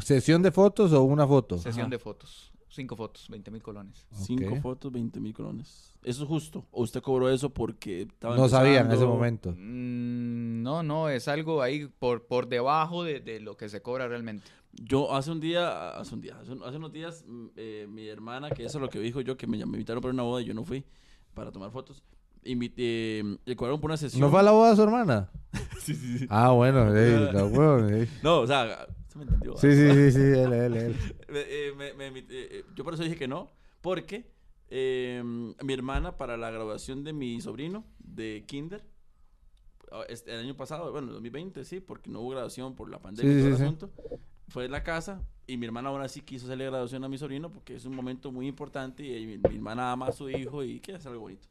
¿Sesión de fotos o una foto? Sesión Ajá. de fotos. Cinco fotos, 20 mil colones. Cinco fotos, 20 mil colones. ¿Eso es justo? ¿O usted cobró eso porque estaba No sabía en ese momento. Mm, no, no, es algo ahí por, por debajo de, de lo que se cobra realmente. Yo hace un día, hace un día, hace, hace unos días, mm, eh, mi hermana, que eso es lo que dijo yo, que me, invitaron para una boda y yo no fui para tomar fotos. Invit- eh, por una sesión. ¿No fue a la boda de su hermana? Sí, sí, sí. Ah, bueno, ey, la ey. No, o sea, se me entendió. Sí, sí, sí, sí, él, él, él. Eh, me- me invit- eh, eh, yo por eso dije que no, porque eh, mi hermana para la graduación de mi sobrino de kinder, ah, este, el año pasado, bueno, 2020, sí, porque no hubo graduación por la pandemia Sí, y todo sí, el sí. Fue la casa y mi hermana ahora sí quiso hacerle graduación a mi sobrino porque es un momento muy importante y mi, mi hermana ama a su hijo y quiere hacer algo bonito.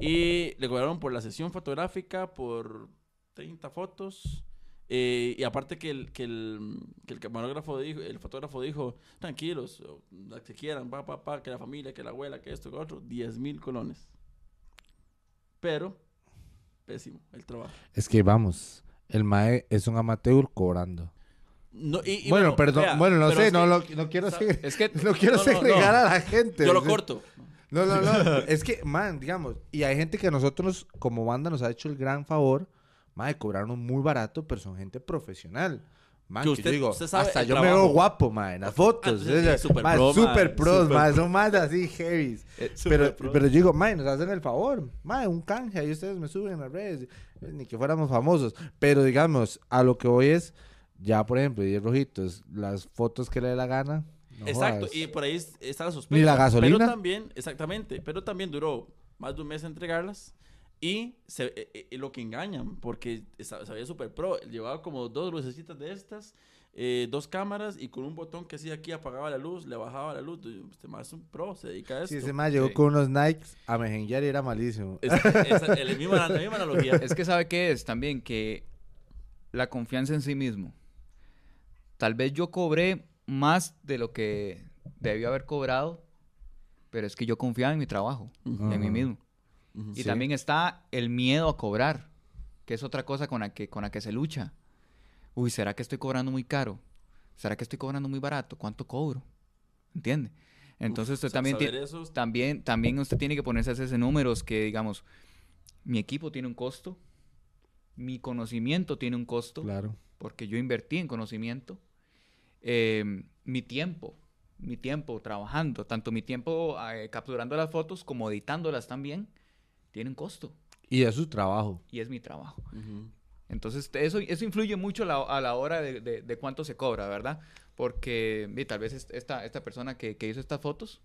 Y le cobraron por la sesión fotográfica, por 30 fotos. eh, y aparte que el, que el, que el camarógrafo dijo, el fotógrafo dijo, tranquilos, la que quieran, pa, pa, pa, que la familia, que la abuela, que esto, que otro, 10 mil colones. Pero, pésimo el trabajo. Es que vamos, el mae es un amateur cobrando. No, y- y bueno, perdón, vea, bueno, no sé, es no, que- lo, no quiero seguir. Es que No quiero No, segregar a la gente. Yo lo corto. No, no, no. es que, man, digamos, y hay gente que a nosotros como banda nos ha hecho el gran favor, man, de cobrarnos muy barato, pero son gente profesional. Man, Que usted- yo digo, usted sabe hasta yo me trabajo. veo guapo, man, en las fotos. entonces sí, super Man, pro, super pros, super man, son más así heavy. Super Pero, pro. pero yo digo, man, nos hacen el favor, man, un canje, ahí ustedes me suben en las redes, eh, ni que fuéramos famosos. Pero digamos, a lo que voy es, ya por ejemplo, 10 rojitos, las fotos que le dé la gana. no Exacto, jodas. y por ahí es- está la sospecha. Ni la gasolina. Pero también, exactamente, pero también duró más de un mes entregarlas y se, eh, eh, lo que engañan, porque sabía super pro, llevaba como dos lucecitas de estas, eh, dos cámaras y con un botón que hacía aquí apagaba la luz, le bajaba la luz. Este más es un pro, se dedica a esto. Sí, ese más llegó con unos Nikes a mejenguear y era malísimo. Es- esa- el mismo- la misma analogía. Es que sabe qué es también que la confianza en sí mismo. Tal vez yo cobré más de lo que debió haber cobrado, pero es que yo confiaba en mi trabajo, Ujú. en mí mismo. Y Sí. también está el miedo a cobrar, que es otra cosa con la que, con la que se lucha. Uy, ¿será que estoy cobrando muy caro? ¿Será que estoy cobrando muy barato? ¿Cuánto cobro? ¿Entiende? Entonces usted Sa- también, eso- también, también usted tiene que ponerse a hacerse números que, digamos, mi equipo tiene un costo, mi conocimiento tiene un costo, Claro. porque yo invertí en conocimiento, eh, mi tiempo, mi tiempo trabajando, tanto mi tiempo eh, capturando las fotos como editándolas también, tiene un costo Y es su trabajo. y es mi trabajo. Entonces, eso, eso influye mucho la- a la hora de, de- de cuánto se cobra, ¿verdad? Porque ve, tal vez est- esta, esta persona que, que hizo estas fotos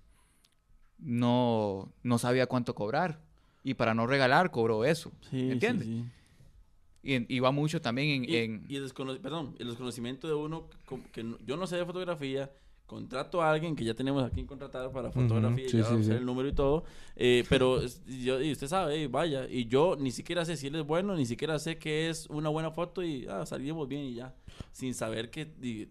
no, no sabía cuánto cobrar. Y para no regalar, cobró eso. Sí, ¿Entiendes? sí, sí. Y, en- y va mucho también en... Y, en- y el descono- perdón, el desconocimiento de uno, que no- yo no sé de fotografía, contrato a alguien que ya tenemos aquí contratado para fotografía, sí, ya sí, vamos a sí. hacer el número y todo, eh, pero yo, y usted sabe, eh, vaya, y yo ni siquiera sé si él es bueno, ni siquiera sé que es una buena foto y ah, salimos bien y ya, sin saber que di-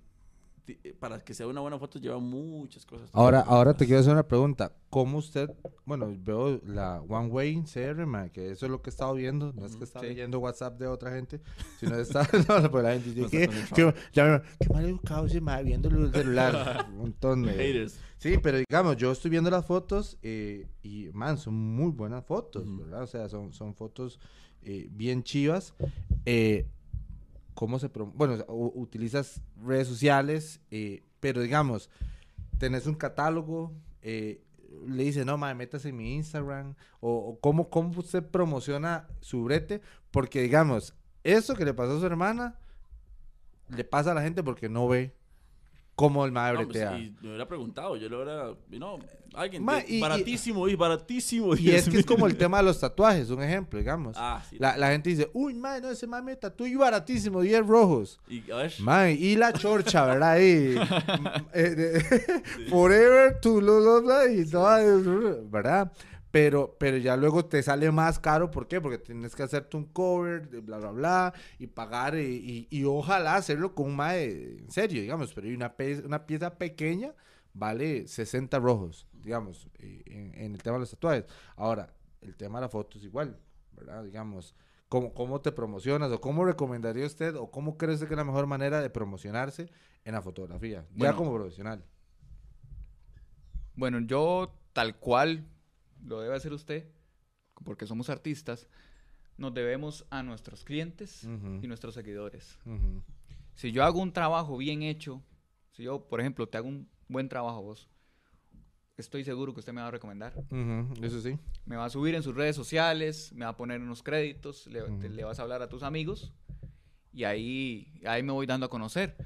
para que sea una buena foto lleva muchas cosas. Ahora, ahora te quiero hacer una pregunta. ¿Cómo usted, bueno, veo la One Way CR, ma, que eso es lo que he estado viendo, no es que estaba sí. leyendo WhatsApp de otra gente, sino está, no, pues la gente está ¿qué, qué, ya me- qué mal educado ese ma viendo el celular. Un montón de... Haters. Sí, pero digamos, yo estoy viendo las fotos eh, y, man, son muy buenas fotos, Ujú. ¿verdad? O sea, son, son fotos eh, bien chivas. Eh, ¿Cómo se Bueno, utilizas redes sociales, eh, pero digamos, tenés un catálogo, eh, le dice, no, madre, métase en mi Instagram, o, o cómo, cómo usted promociona su brete, porque digamos, eso que le pasó a su hermana, le pasa a la gente porque no ve cómo el madre No, pues, bretea. y me hubiera preguntado, yo le hubiera, y no, alguien, Ma, y- y- baratísimo, y, baratísimo. Y es que es como el tema de los tatuajes, un ejemplo, digamos. Ah, sí. La, la gente dice, uy, mae, no, ese mame tatuó y baratísimo, 10 rojos. Y a ver, Mae, y la chorcha, ¿verdad? Mm, eh, de- forever to lo, lo, lo, y toda, ¿verdad? Pero, pero ya luego te sale más caro, ¿por qué? Porque tienes que hacerte un cover, de bla, bla, bla, y pagar, y, y- y ojalá hacerlo con un mae en serio, digamos, pero una, pe- una pieza pequeña vale 60 rojos, digamos, eh, en, en el tema de los tatuajes. Ahora, el tema de la foto es igual, ¿verdad? Digamos, ¿cómo, cómo te promocionas o cómo recomendaría usted o cómo cree usted que es la mejor manera de promocionarse en la fotografía, ya como profesional? Bueno, yo tal cual lo debe hacer usted, porque somos artistas, nos debemos a nuestros clientes y nuestros seguidores. Si yo hago un trabajo bien hecho, si yo, por ejemplo, te hago un buen trabajo vos, estoy seguro que usted me va a recomendar. Eso sí. Me va a subir en sus redes sociales, me va a poner unos créditos, le, te- le vas a hablar a tus amigos y ahí, ahí me voy dando a conocer.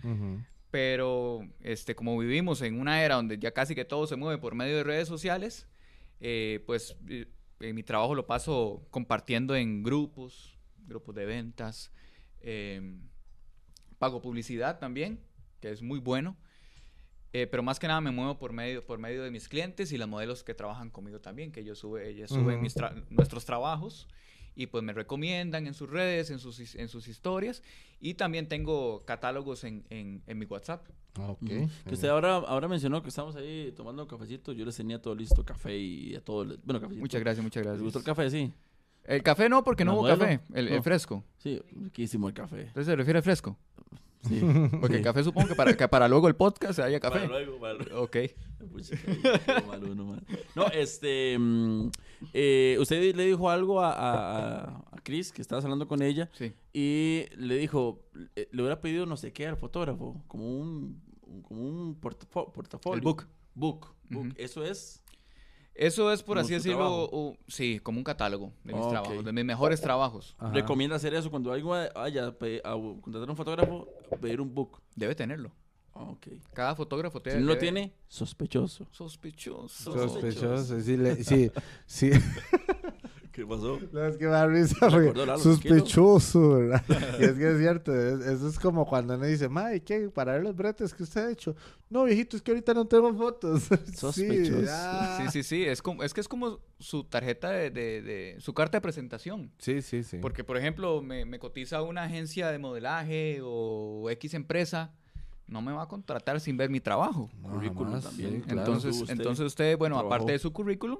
Pero este, como vivimos en una era donde ya casi que todo se mueve por medio de redes sociales, eh, pues eh, eh, mi trabajo lo paso compartiendo en grupos, grupos de ventas, em, pago publicidad también, que es muy bueno. Eh, pero más que nada me muevo por medio, por medio de mis clientes y las modelos que trabajan conmigo también, que ellos, sube, ellas suben Ujú. mis tra- nuestros trabajos y pues me recomiendan en sus redes, en sus, en sus historias y también tengo catálogos en, en, en mi WhatsApp. Ah, Ok. Que usted ahora, ahora mencionó que estamos ahí tomando un cafecito. Yo les tenía todo listo, café y a todo. el- Bueno, cafecito. Muchas gracias, muchas ¿Les gracias. gustó el café? Sí. El café no, porque no ¿La hubo modelo? café, el, fresco. Sí, riquísimo el café. Entonces se refiere a fresco. Sí. Porque Sí. el café supongo que para, que para luego el podcast haya café. Para luego, para luego. Ok. Pucha. No, este. Eh, usted le dijo algo a, a, Chris, que estabas hablando con ella, Sí. y le dijo, eh, le hubiera pedido no sé qué al fotógrafo, como un, como un portafo- portafolio. El book. Book. Eso es. Eso es, por Como así decirlo, sí, como un catálogo de mis trabajos, de mis mejores trabajos. Ajá. Recomienda hacer eso cuando alguien vaya a, a contratar a un fotógrafo, pedir un book. Debe tenerlo. Ok. Cada fotógrafo te Si no lo tiene, sospechoso. Sospechoso. Sospechoso. Sí, le- sí, sí. ¿Qué pasó? No, es que me da risa, sospechoso, ¿verdad? y es que es cierto, es- eso es como cuando uno dice, Mae, ¿qué? Para ver los bretes que usted ha hecho. No, viejito, es que ahorita no tengo fotos. Sospechoso. Sí, ah. Sí, sí, sí. Es, como, es que es como su tarjeta de, de- de- su carta de presentación. sí, sí, sí. Porque, por ejemplo, me, me cotiza una agencia de modelaje o X empresa, no me va a contratar sin ver mi trabajo. No, currículum jamás, también. sí, claro. entonces, Usted entonces usted, bueno, trabajó. aparte de su currículum,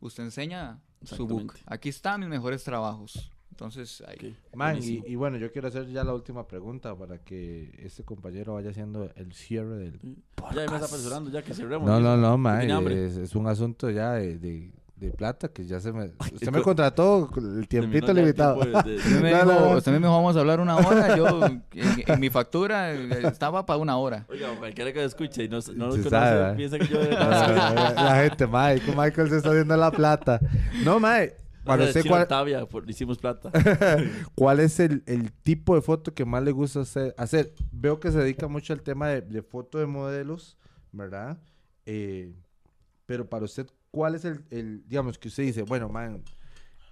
usted enseña su book. Aquí están mis mejores trabajos. Entonces, ahí. Man, y, bueno, yo quiero hacer ya la última pregunta para que este compañero vaya haciendo el cierre del Ya me está apresurando, ya que cerremos. No, no, no, man. Es, es un asunto ya de, de, de plata que ya se me. Usted me co- contrató con el tiempito limitado. tiempo de- de- Usted me, No, dijo, no, no. usted me dijo, vamos a hablar una hora. Yo, en, en mi factura, eh, estaba para una hora. Oiga, cualquiera que lo escuche y no, no Se lo conoce, piensa que yo... Ah, la gente, mae, que Michael se está haciendo la plata. No, mae. Para usted, ¿cuál, Octavia, por, hicimos plata. cuál es el, el tipo de foto que más le gusta hacer? hacer? Veo que se dedica mucho al tema de, de foto de modelos, ¿verdad? Eh, pero para usted, ¿cuál es el, el, digamos, que usted dice, bueno, man,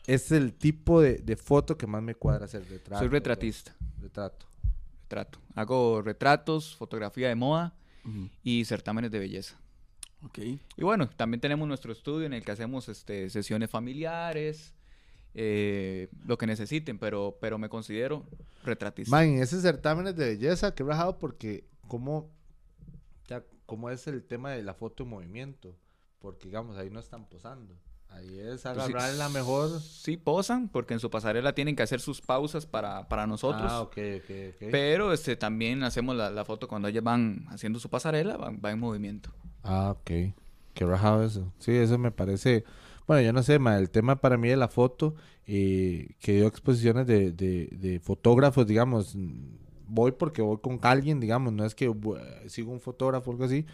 es el tipo de, de foto que más me cuadra hacer? Retrato, Soy retratista. Retrato. Retrato. Hago retratos, fotografía de moda y certámenes de belleza. Ok. Y bueno, también tenemos nuestro estudio en el que hacemos este, sesiones familiares, eh, lo que necesiten, pero, pero me considero retratista. Man, ese certámenes de belleza, que rajado porque cómo, ya, cómo es el tema de la foto en movimiento. Porque, digamos, ahí no están posando. Ahí es Pues sí, agarrar la mejor... Sí posan, porque en su pasarela tienen que hacer sus pausas para, para nosotros. Ah, ok, ok, ok. Pero este, también hacemos la, la foto cuando ellas van haciendo su pasarela, van, va en movimiento. Ah, ok. Qué rajado eso. Sí, eso me parece... Bueno, yo no sé, ma, el tema para mí de la foto, eh, que dio exposiciones de, de, de fotógrafos, digamos, voy porque voy con alguien, digamos, no es que bu- sigo un fotógrafo o algo así,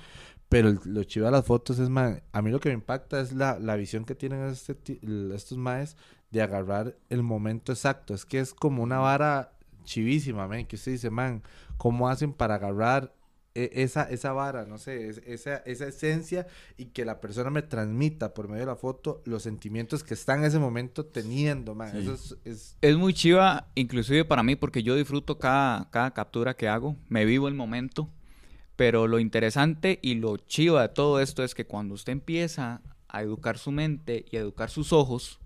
pero el- lo chido de las fotos es, ma, a mí lo que me impacta es la, la visión que tienen este, estos maes de agarrar el momento exacto. Es que es como una vara chivísima, man, que usted dice, man, ¿cómo hacen para agarrar e- esa, esa vara, no sé, es- esa, esa esencia y que la persona me transmita por medio de la foto los sentimientos que está en ese momento teniendo, man. Sí. Eso es, es- Es muy chiva, inclusive para mí, porque yo disfruto cada, cada captura que hago, me vivo el momento, pero lo interesante y lo chiva de todo esto es que cuando usted empieza a educar su mente y a educar sus ojos,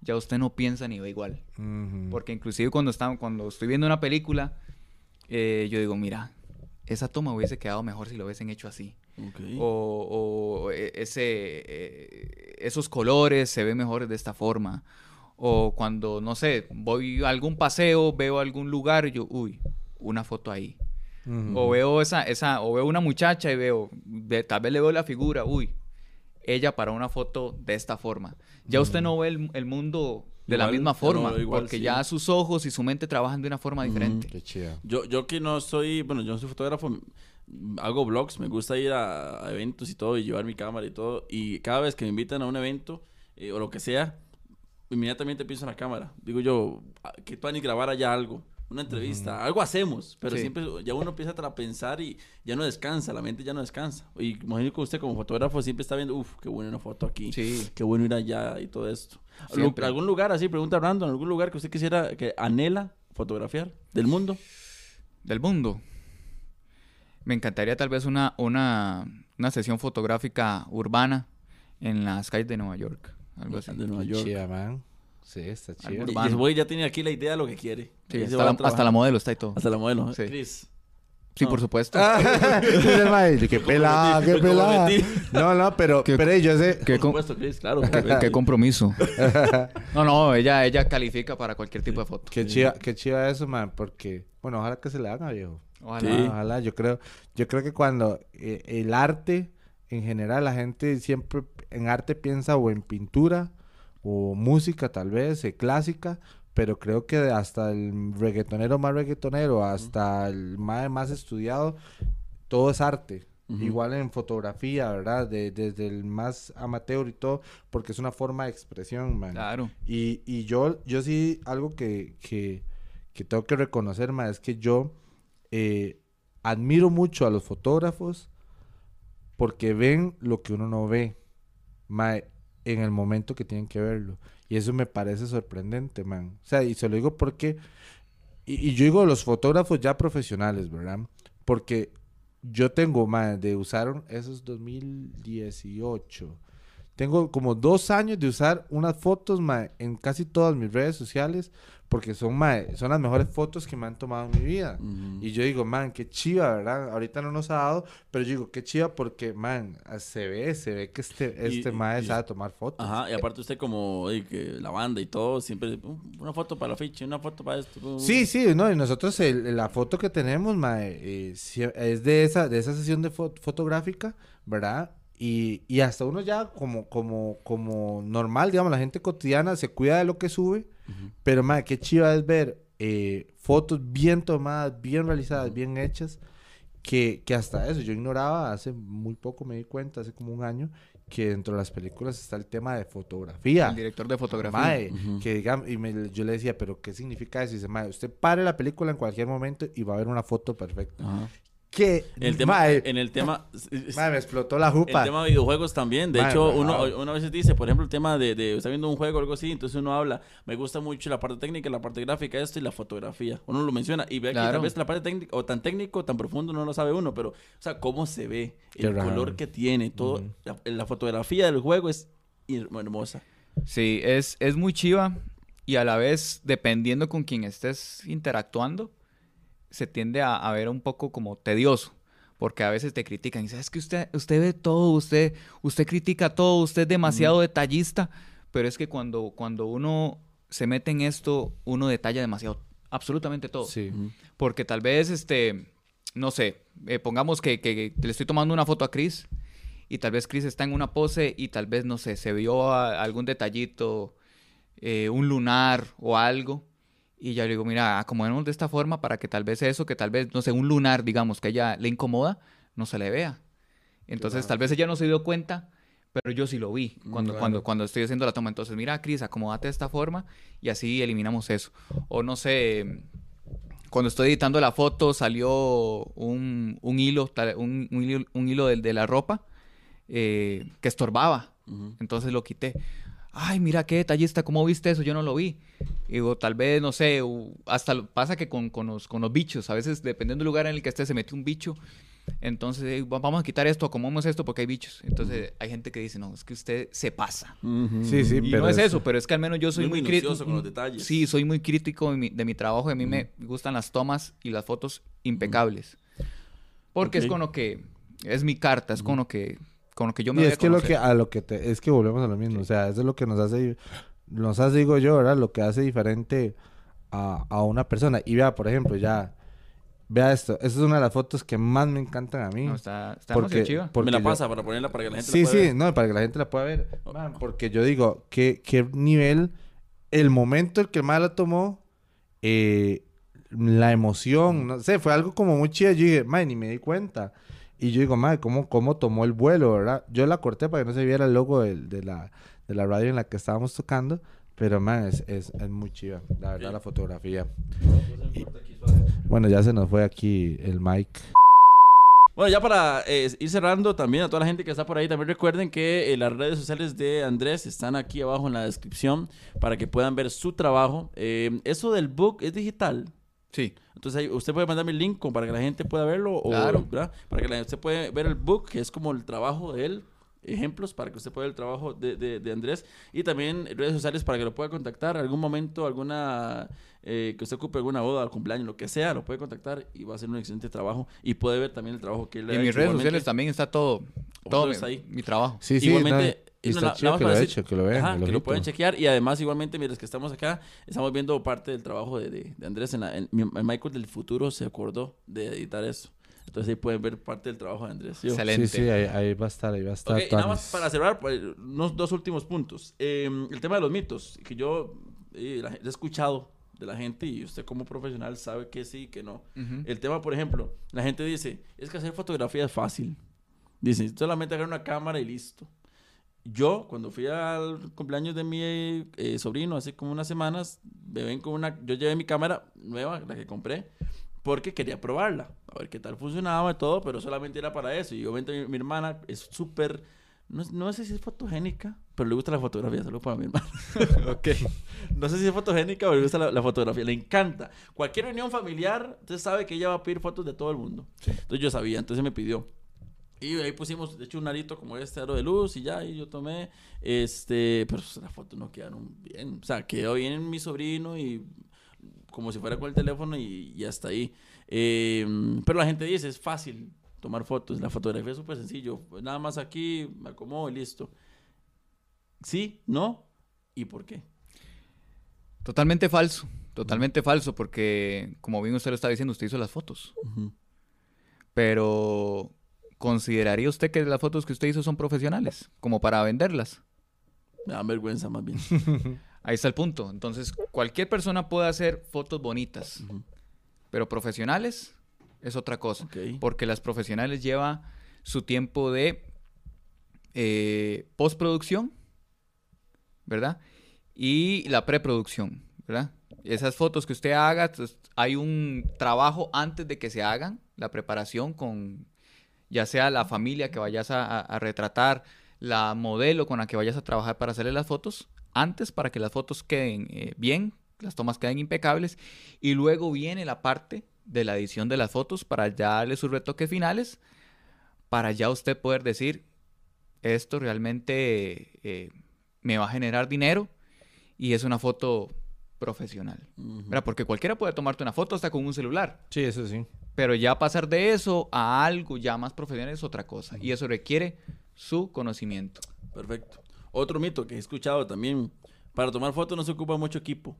ya usted no piensa ni ve igual. Porque inclusive cuando, está, cuando estoy viendo una película, eh, yo digo, mira, esa toma hubiese quedado mejor si lo hubiesen hecho así. O, o, eh, ese, eh, esos colores se ven mejores de esta forma. O cuando, no sé, voy a algún paseo, veo algún lugar y yo, uy, una foto ahí. O veo esa, esa, o veo una muchacha y veo, ve- tal vez le veo la figura, uy, ella para una foto de esta forma. Ya usted no ve el, el mundo de la misma no forma, igual, porque sí. ya sus ojos y su mente trabajan de una forma diferente. Qué chida. Yo, yo que no soy, bueno, yo no soy fotógrafo, hago vlogs, me gusta ir a, a eventos y todo y llevar mi cámara y todo. Y cada vez que me invitan a un evento eh, o lo que sea, inmediatamente pienso en la cámara. Digo yo, "Ah, que tú ni grabar allá algo, una entrevista, algo hacemos, pero Sí. siempre ya uno empieza a pensar y ya no descansa, la mente ya no descansa. Y imagino que usted como fotógrafo siempre está viendo, uff, qué buena una foto aquí, Sí. qué bueno ir allá y todo esto. Siempre. ¿Algún lugar así, pregunta random, algún lugar que usted quisiera, que anhela fotografiar del mundo? del mundo. Me encantaría tal vez una, una, una sesión fotográfica urbana en las calles de Nueva York. Algo así. De Nueva York. man. Sí, está chida. Y- Y ese güey ya tiene aquí la idea de lo que quiere. Sí, hasta, la, hasta modelo está y todo. Hasta la modelo. Sí. Chris. Sí, No. por supuesto. El qué pelada, qué pelada. No, no, pero, Qué- pero yo sé. Qué, Por supuesto, Chris, claro. qué compromiso. No, no, ella, ella califica para cualquier tipo de foto. Qué chiva, qué chiva eso, man, porque, bueno, ojalá que se le haga, viejo. Ojalá. Sí. Ojalá, yo creo, yo creo que cuando eh, el arte, en general, la gente siempre en arte piensa o en pintura o música tal vez, eh, clásica, pero creo que hasta el reggaetonero más reggaetonero, hasta el más, más estudiado, todo es arte. Igual en fotografía, ¿verdad? De- desde el más amateur y todo, porque es una forma de expresión, man. Claro. Y, y yo, yo sí, algo que, que, que tengo que reconocer, ma, es que yo eh, admiro mucho a los fotógrafos porque ven lo que uno no ve. Ma, en el momento que tienen que verlo. Y eso me parece sorprendente, man. O sea, y se lo digo porque, y, yo digo los fotógrafos ya profesionales, ¿verdad? Porque yo tengo, man, de usar, eso es 2018. Tengo como dos años de usar unas fotos, en casi todas mis redes sociales, porque son, son las mejores fotos que me han tomado en mi vida. Ujú. Y yo digo, man, qué chiva, ¿verdad? Ahorita no nos ha dado, pero yo digo, qué chiva porque, man, se ve, se ve que este, Y- este y- mae y- sabe tomar fotos. Ajá, y aparte usted como que la banda y todo, siempre uh, una foto para la ficha, una foto para esto. uh. Sí, sí, no, y nosotros el- la foto que tenemos, mae, eh, es de esa, de esa sesión de fo- fotográfica, ¿verdad? Y, y hasta uno ya como, como, como normal, digamos, la gente cotidiana se cuida de lo que sube, pero mae, qué chiva es ver eh, fotos bien tomadas, bien realizadas, bien hechas, que, que hasta eso yo ignoraba, hace muy poco me di cuenta, hace como un año, que dentro de las películas está el tema de fotografía. El director de fotografía. Mae, Ujú. que digamos, y me- yo le decía, pero ¿qué significa eso? Y dice, mae, usted pare la película en cualquier momento y va a haber una foto perfecta. Que, El tema, mae, en el tema, mae, me explotó la el jupa. tema de videojuegos también. De Mae, hecho, uno, uno a veces dice, por ejemplo, el tema de, de está viendo un juego o algo así, entonces uno habla, me gusta mucho la parte técnica, la parte gráfica, esto y la fotografía. Uno lo menciona y ve que Claro. tal vez la parte técnica, o tan técnico, tan profundo, no lo sabe uno, pero, o sea, cómo se ve, Qué el raro. color que tiene, todo. La, la fotografía del juego es her- hermosa. Sí, es, es muy chiva y a la vez, dependiendo con quién estés interactuando, se tiende a, a ver un poco como tedioso. Porque a veces te critican y dices, es que usted, usted ve todo, usted, usted critica todo, usted es demasiado detallista. Pero es que cuando, cuando uno se mete en esto, uno detalla demasiado, absolutamente todo. Sí. Porque tal vez, este, no sé, eh, pongamos que, que le estoy tomando una foto a Chris y tal vez Chris está en una pose y tal vez, no sé, se vio a- algún detallito, eh, un lunar o algo. Y ya le digo, mira, acomodemos de esta forma para que tal vez eso, que tal vez, no sé, un lunar, digamos, que a ella le incomoda, no se le vea. Entonces, Claro. tal vez ella no se dio cuenta, pero yo sí lo vi cuando, claro. cuando, cuando estoy haciendo la toma. Entonces, mira, Chris, acomódate de esta forma y así eliminamos eso. O no sé, cuando estoy editando la foto salió un, un hilo, un, un hilo, un hilo de, de la ropa eh, que estorbaba. Entonces lo quité. Ay, mira qué detallista, ¿cómo viste eso? Yo no lo vi. Y digo, tal vez, no sé, hasta pasa que con, con los, con los bichos, a veces dependiendo del lugar en el que esté, se mete un bicho. Entonces, eh, va- vamos a quitar esto, acomodamos esto porque hay bichos. Entonces, hay gente que dice, no, es que usted se pasa. Ujú. Sí, sí, Y pero no es es- eso, pero es que al menos yo soy Muy muy, crítico. con los detalles. Sí, soy muy crítico de mi, de mi trabajo. A mí me gustan las tomas y las fotos impecables. Porque es Ok. con lo que... Es mi carta, es con lo que, con lo que yo me Y es a que lo que, a lo que te, es que volvemos a lo mismo, o sea, eso es lo que nos hace, nos hace, digo yo, ¿verdad? Lo que hace diferente a, a una persona. Y vea, por ejemplo, ya, vea esto, esa es una de las fotos que más me encantan a mí. No, está, está porque, chiva. porque Me la yo- pasa para ponerla para que la gente Sí, la pueda sí, ver. no, para que la gente la pueda ver. Man, porque yo digo, ¿qué, qué nivel, el momento en que el mal la tomó, eh, la emoción, no sé, fue algo como muy chido. Yo dije, man, ni me di cuenta. Y yo digo, madre, ¿cómo, ¿cómo tomó el vuelo, verdad? Yo la corté para que no se viera el logo del- de, la, de la radio en la que estábamos tocando. Pero, man, es, es, es muy chiva, la verdad, Sí. la fotografía. Bueno, ya se nos fue aquí el mic. Bueno, ya para eh, ir cerrando también a toda la gente que está por ahí, también recuerden que eh, las redes sociales de Andrés están aquí abajo en la descripción para que puedan ver su trabajo. Eh, eso del book es digital. Sí. Entonces ahí usted puede mandarme el link como para que la gente pueda verlo. O, Claro. ¿verdad? Para que la, usted pueda ver el book, que es como el trabajo de él. Ejemplos para que usted pueda ver el trabajo de, de- de Andrés. Y también redes sociales para que lo pueda contactar. Algún momento, alguna eh, que usted ocupe alguna boda, cumpleaños, lo que sea, lo puede contactar y va a hacer un excelente trabajo. Y puede ver también el trabajo que él Y ha en mis hecho. redes Igualmente- sociales también está todo, todo mi, ahí. mi trabajo. Sí, sí, Igualmente, no, y no, está na- chido que lo decir- hecho, que lo vean. Ajá, que lo pueden chequear. Y además, igualmente, mientras que estamos acá, estamos viendo parte del trabajo de, de- de Andrés. En la, en- el Michael del futuro se acordó de editar eso. Entonces ahí pueden ver parte del trabajo de Andrés. ¿sí? Excelente. Sí, sí, ahí, ahí va a estar, ahí va a estar. Ok, nada más para cerrar, pues, unos dos últimos puntos. Eh, el tema de los mitos, que yo eh, la- he escuchado de la gente y usted como profesional sabe que sí y que no. Ujú. El tema, por ejemplo, la gente dice, es que hacer fotografía es fácil. Dice, solamente agarrar una cámara y listo. Yo, cuando fui al cumpleaños de mi eh, sobrino, hace como unas semanas, me ven con una, yo llevé mi cámara nueva, la que compré, porque quería probarla, a ver qué tal funcionaba y todo, pero solamente era para eso. Y obviamente mi, mi hermana es súper no, no sé si es fotogénica, pero le gusta la fotografía. Saludos para mi hermano. ok. No sé si es fotogénica, pero le gusta la, la fotografía. Le encanta. Cualquier reunión familiar, usted sabe que ella va a pedir fotos de todo el mundo. Entonces yo sabía, entonces me pidió. Y ahí pusimos, de hecho, un arito como este aro de luz y ya, y yo tomé, este, pero las fotos no quedaron bien. O sea, quedó bien mi sobrino y como si fuera con el teléfono y, y hasta ahí. Eh, pero la gente dice, es fácil tomar fotos, la fotografía es súper sencillo, pues nada más aquí me acomodo y listo. ¿Sí? ¿No? ¿Y por qué? Totalmente falso, totalmente falso, porque como bien usted lo está diciendo, usted hizo las fotos. Pero, ¿consideraría usted que las fotos que usted hizo son profesionales? Como para venderlas. Me da vergüenza más bien. Ahí está el punto. Entonces, cualquier persona puede hacer fotos bonitas, pero profesionales es otra cosa. Porque las profesionales lleva su tiempo de eh, postproducción, ¿verdad? Y la preproducción, ¿verdad? Esas fotos que usted haga, pues, hay un trabajo antes de que se hagan, la preparación con ya sea la familia que vayas a, retratar, la modelo con la que vayas a trabajar para hacerle las fotos, antes para que las fotos queden eh, bien, las tomas queden impecables, y luego viene la parte de la edición de las fotos para ya darle sus retoques finales, para ya usted poder decir, esto realmente eh, me va a generar dinero y es una foto profesional. ¿verdad? Porque cualquiera puede tomarte una foto hasta con un celular. Sí, eso sí. Pero ya pasar de eso a algo ya más profesional es otra cosa. Y eso requiere su conocimiento. Perfecto. Otro mito que he escuchado también, para tomar fotos no se ocupa mucho equipo.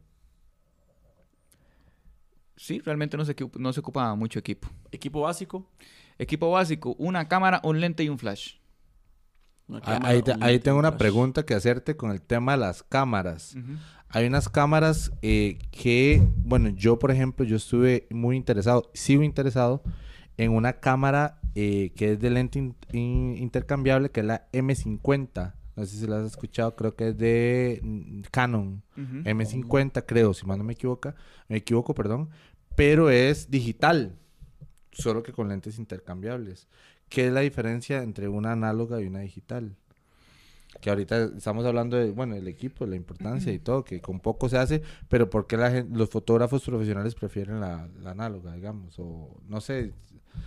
Sí, realmente no se, no se ocupa mucho equipo. Equipo básico. Equipo básico, una cámara, un lente y un flash. Ah, cámara, Ahí, te- tengo un una flash. pregunta que hacerte con el tema de las cámaras. Hay unas cámaras eh, que, bueno, yo por ejemplo, yo estuve muy interesado, sigo interesado en una cámara eh, que es de lente in- in- intercambiable, que es la M50. No sé si la has escuchado, creo que es de mm, Canon. Ujú. M50, creo, si mal no me equivoca, me equivoco, perdón, pero es digital, solo que con lentes intercambiables. ¿Qué es la diferencia entre una análoga y una digital? Que ahorita estamos hablando de, bueno, el equipo, la importancia y todo, que con poco se hace, pero ¿por qué la gen- los fotógrafos profesionales prefieren la, la análoga, digamos? O no sé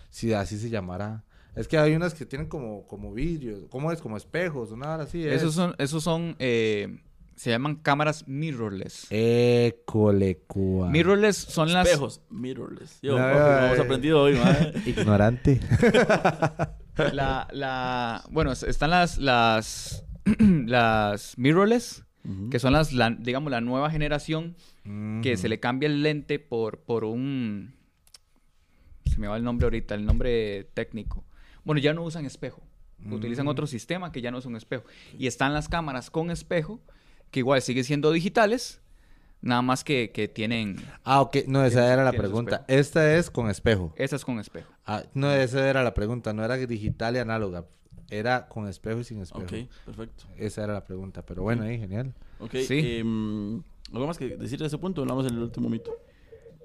si así se llamará. Es que hay unas que tienen como, como vidrios, ¿cómo es? Como espejos, una hora así. Esos es. son, esos son eh, se llaman cámaras mirrorless. École, cua. Mirrorless son las... Espejos, mirrorless. Yo, No, hemos eh. aprendido hoy, mae. Ignorante. La, la, bueno, es- están las, las, las mirrorless, que son las, la- digamos, la nueva generación que se le cambia el lente por, por un... Se me va el nombre ahorita, el nombre técnico. Bueno, ya no usan espejo. Utilizan otro sistema que ya no es un espejo. Y están las cámaras con espejo, que igual siguen siendo digitales, nada más que, que tienen... Ah, ok. No, esa era la pregunta. Esta es con espejo. Esas con espejo. Ah, no, esa era la pregunta. No era digital y análoga. Era con espejo y sin espejo. Ok, perfecto. Esa era la pregunta. Pero bueno, ahí, genial. Ok, Sí. em, ¿algo más que decir de ese punto? Hablamos del último mito.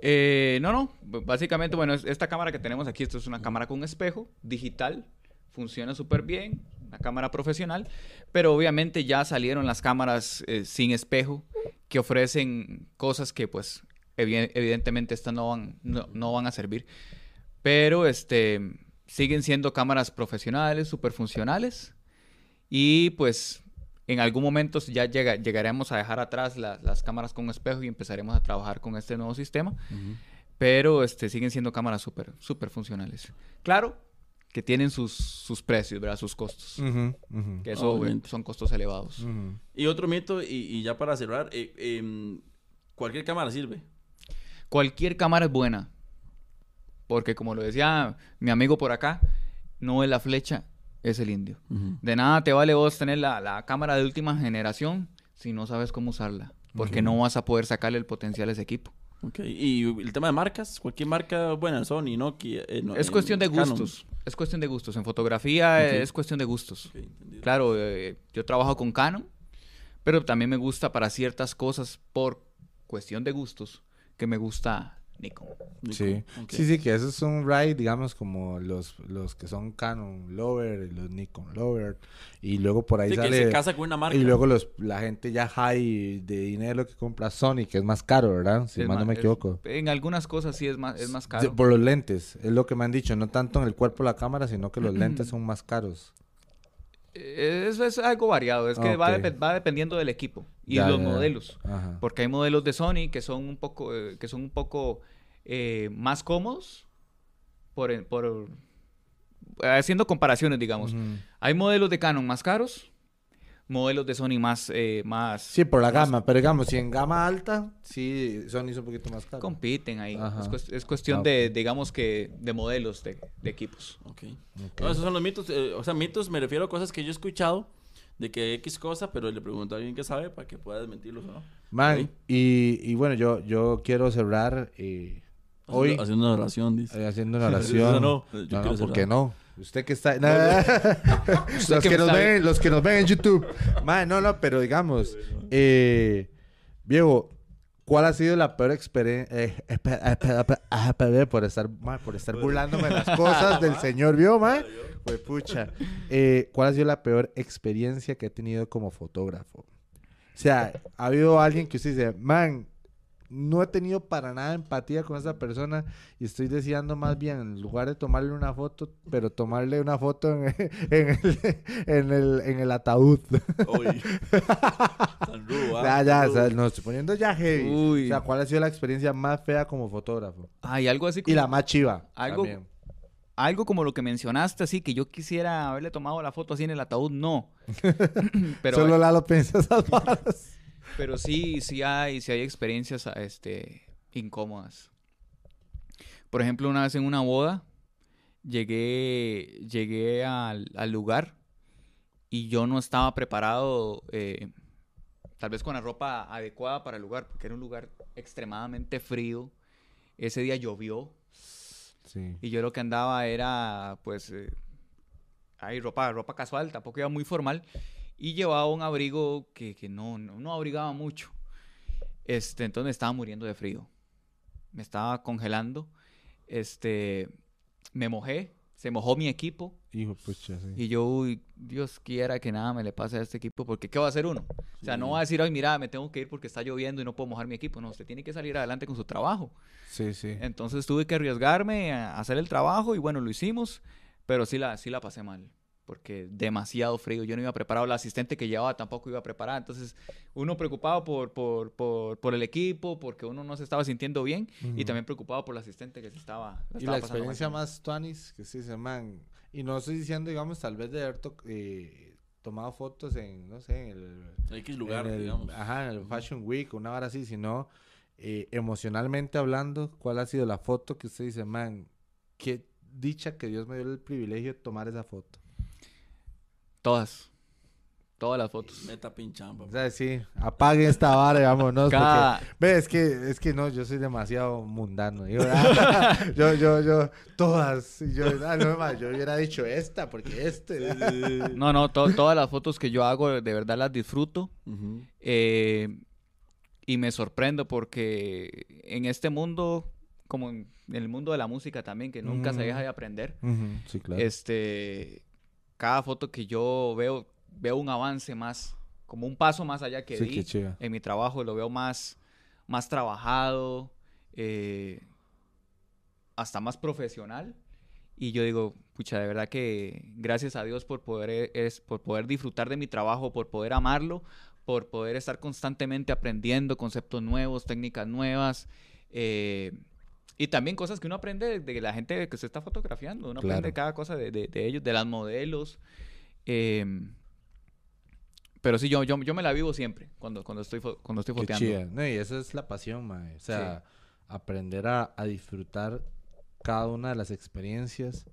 Eh, no, no. Básicamente, bueno, es- esta cámara que tenemos aquí, esto es una cámara con espejo digital. Funciona súper bien. Una cámara profesional. Pero obviamente ya salieron las cámaras eh, sin espejo que ofrecen cosas que, pues, evi- evidentemente estas no van, no, no van a servir. Pero, este, siguen siendo cámaras profesionales, súper funcionales. Y, pues, en algún momento ya llega- llegaremos a dejar atrás la- las cámaras con espejo y empezaremos a trabajar con este nuevo sistema. Pero este, siguen siendo cámaras súper súper funcionales. Claro que tienen sus, sus precios, ¿verdad? Sus costos. Ujú, ujú, Que eso eh, Obviamente. son costos elevados. Y otro mito, y, y ya para cerrar, eh, em, cualquier cámara sirve. Cualquier cámara es buena. Porque como lo decía mi amigo por acá, no es la flecha, es el indio. De nada te vale vos tener la, la cámara de última generación si no sabes cómo usarla. Porque no vas a poder sacarle el potencial a ese equipo. Ok, y el tema de marcas, cualquier marca buena, Sony, Nokia. eh, no, Es eh, cuestión de Canon. gustos. Es cuestión de gustos. En fotografía Ok. es cuestión de gustos. Claro, eh, yo trabajo con Canon, pero también me gusta para ciertas cosas por cuestión de gustos, que me gusta Nikon. Nico. Sí. Ok. sí, sí, que eso es un ride, digamos, como los, los que son Canon Lover y los Nikon Lover. Y luego por ahí Sí, que sale... se casa con una marca. Y luego los, la gente ya high de dinero que compra Sony, que es más caro, ¿verdad? Si Es mal no más- me es- equivoco. en algunas cosas sí es más, es más Sí, caro. Por los lentes, es lo que me han dicho. No tanto en el cuerpo de la cámara, sino que los lentes son más caros. Eh, Eso es algo variado, es que va, va dependiendo del equipo y Ya, los ya, modelos. Porque hay modelos de Sony que son un poco, eh, que son un poco eh, más cómodos por, el- por haciendo comparaciones, digamos. Hay modelos de Canon más caros, modelos de Sony más, eh, más Sí, por la gama, pero digamos, si en gama alta, sí, Sony es un poquito más caro. compiten ahí. Es, es cuestión Ah, de, digamos que, de modelos de, de equipos. Ok. Ok. No, esos son los mitos. eh, o sea, mitos me refiero a cosas que yo he escuchado de que X cosa, pero le pregunto a alguien que sabe para que pueda desmentirlos o no. Man, Ok. y, y bueno, yo, yo quiero cerrar eh, hoy Haciendo, haciendo una oración, dice. eh, haciendo una oración. no, yo no, no, ¿por qué no? Usted que está... los, que nos ven, los que nos ven en YouTube. Man, no, no, pero digamos, eh, Diego, ¿cuál ha sido la peor experiencia por estar, man, por estar burlándome de las cosas del señor, vio, man? Pues pucha. Eh, ¿Cuál ha sido la peor experiencia que he tenido como fotógrafo? O sea, ha habido alguien que usted dice, man, no he tenido para nada empatía con esa persona y estoy deseando más bien, en lugar de tomarle una foto, pero tomarle una foto en, en el, en, el, en el ataúd. Uy. Tan rudo, ¿ah? ya, ya, o sea, nos estoy poniendo ya heavy. Uy. O sea, ¿cuál ha sido la experiencia más fea como fotógrafo? Hay algo así Y como, la más chiva. Algo- también. algo como lo que mencionaste, así que yo quisiera haberle tomado la foto así en el ataúd, no. Pero Solo Lalo piensa esas varas. Pero sí, sí hay, sí hay experiencias este, incómodas. Por ejemplo, una vez en una boda, llegué, llegué al, al lugar y yo no estaba preparado, eh, tal vez con la ropa adecuada para el lugar, porque era un lugar extremadamente frío. Ese día llovió Sí. y yo lo que andaba era, pues, eh, ahí ropa, ropa casual, tampoco iba muy formal. Y llevaba un abrigo que, que no, no, no abrigaba mucho. Este, entonces me estaba muriendo de frío. Me estaba congelando. Este, me mojé. Se mojó mi equipo. Hijo, pucha, sí. Y yo, uy, Dios quiera que nada me le pase a este equipo, porque ¿qué va a hacer uno? O sea, no va a decir, ay, mira, me tengo que ir porque está lloviendo y no puedo mojar mi equipo. No, usted tiene que salir adelante con su trabajo. Sí, sí. Entonces tuve que arriesgarme a hacer el trabajo y bueno, lo hicimos, pero sí la, sí la pasé mal, porque demasiado frío. Yo no iba preparado, la asistente que llevaba tampoco iba preparada. Entonces, uno preocupado por, por, por, por el equipo, porque uno no se estaba sintiendo bien, y Ujú. también preocupado por la asistente que se estaba. Y estaba la experiencia más tuanis que sí se man. Y no estoy diciendo, digamos, tal vez de haber to- eh, tomado fotos en, no sé, en el, X lugar, en el- digamos. Ajá, en el Fashion Week, una hora así, sino eh, emocionalmente hablando, ¿cuál ha sido la foto que usted dice, man, qué dicha que Dios me dio el privilegio de tomar esa foto? Todas. Todas las fotos. Meta pinchamba. O sea, sí, apague esta vara y vámonos. Cada- Porque, ve, es que, es que no, yo soy demasiado mundano. Yo, ah, yo, yo, yo, todas. Y yo, ah, no, ma, yo hubiera dicho esta, porque este. No, no, to- todas las fotos que yo hago de verdad las disfruto. Eh, y me sorprendo porque en este mundo, como en el mundo de la música también, que nunca se deja de aprender, Sí, claro. este, cada foto que yo veo, veo un avance más, como un paso más allá que Sí, di en mi trabajo, lo veo más, más trabajado, eh, hasta más profesional. Y yo digo, pucha, de verdad que gracias a Dios por poder, eh, es, por poder disfrutar de mi trabajo, por poder amarlo, por poder estar constantemente aprendiendo conceptos nuevos, técnicas nuevas. eh, y también cosas que uno aprende de la gente que se está fotografiando. Uno aprende Claro. cada cosa de, de- de ellos, de las modelos. em, pero sí, yo, yo, yo me la vivo siempre cuando, cuando estoy, cuando estoy Qué foteando. chida. No, y eso es la pasión, mae. O sea, aprender a, a disfrutar cada una de las experiencias,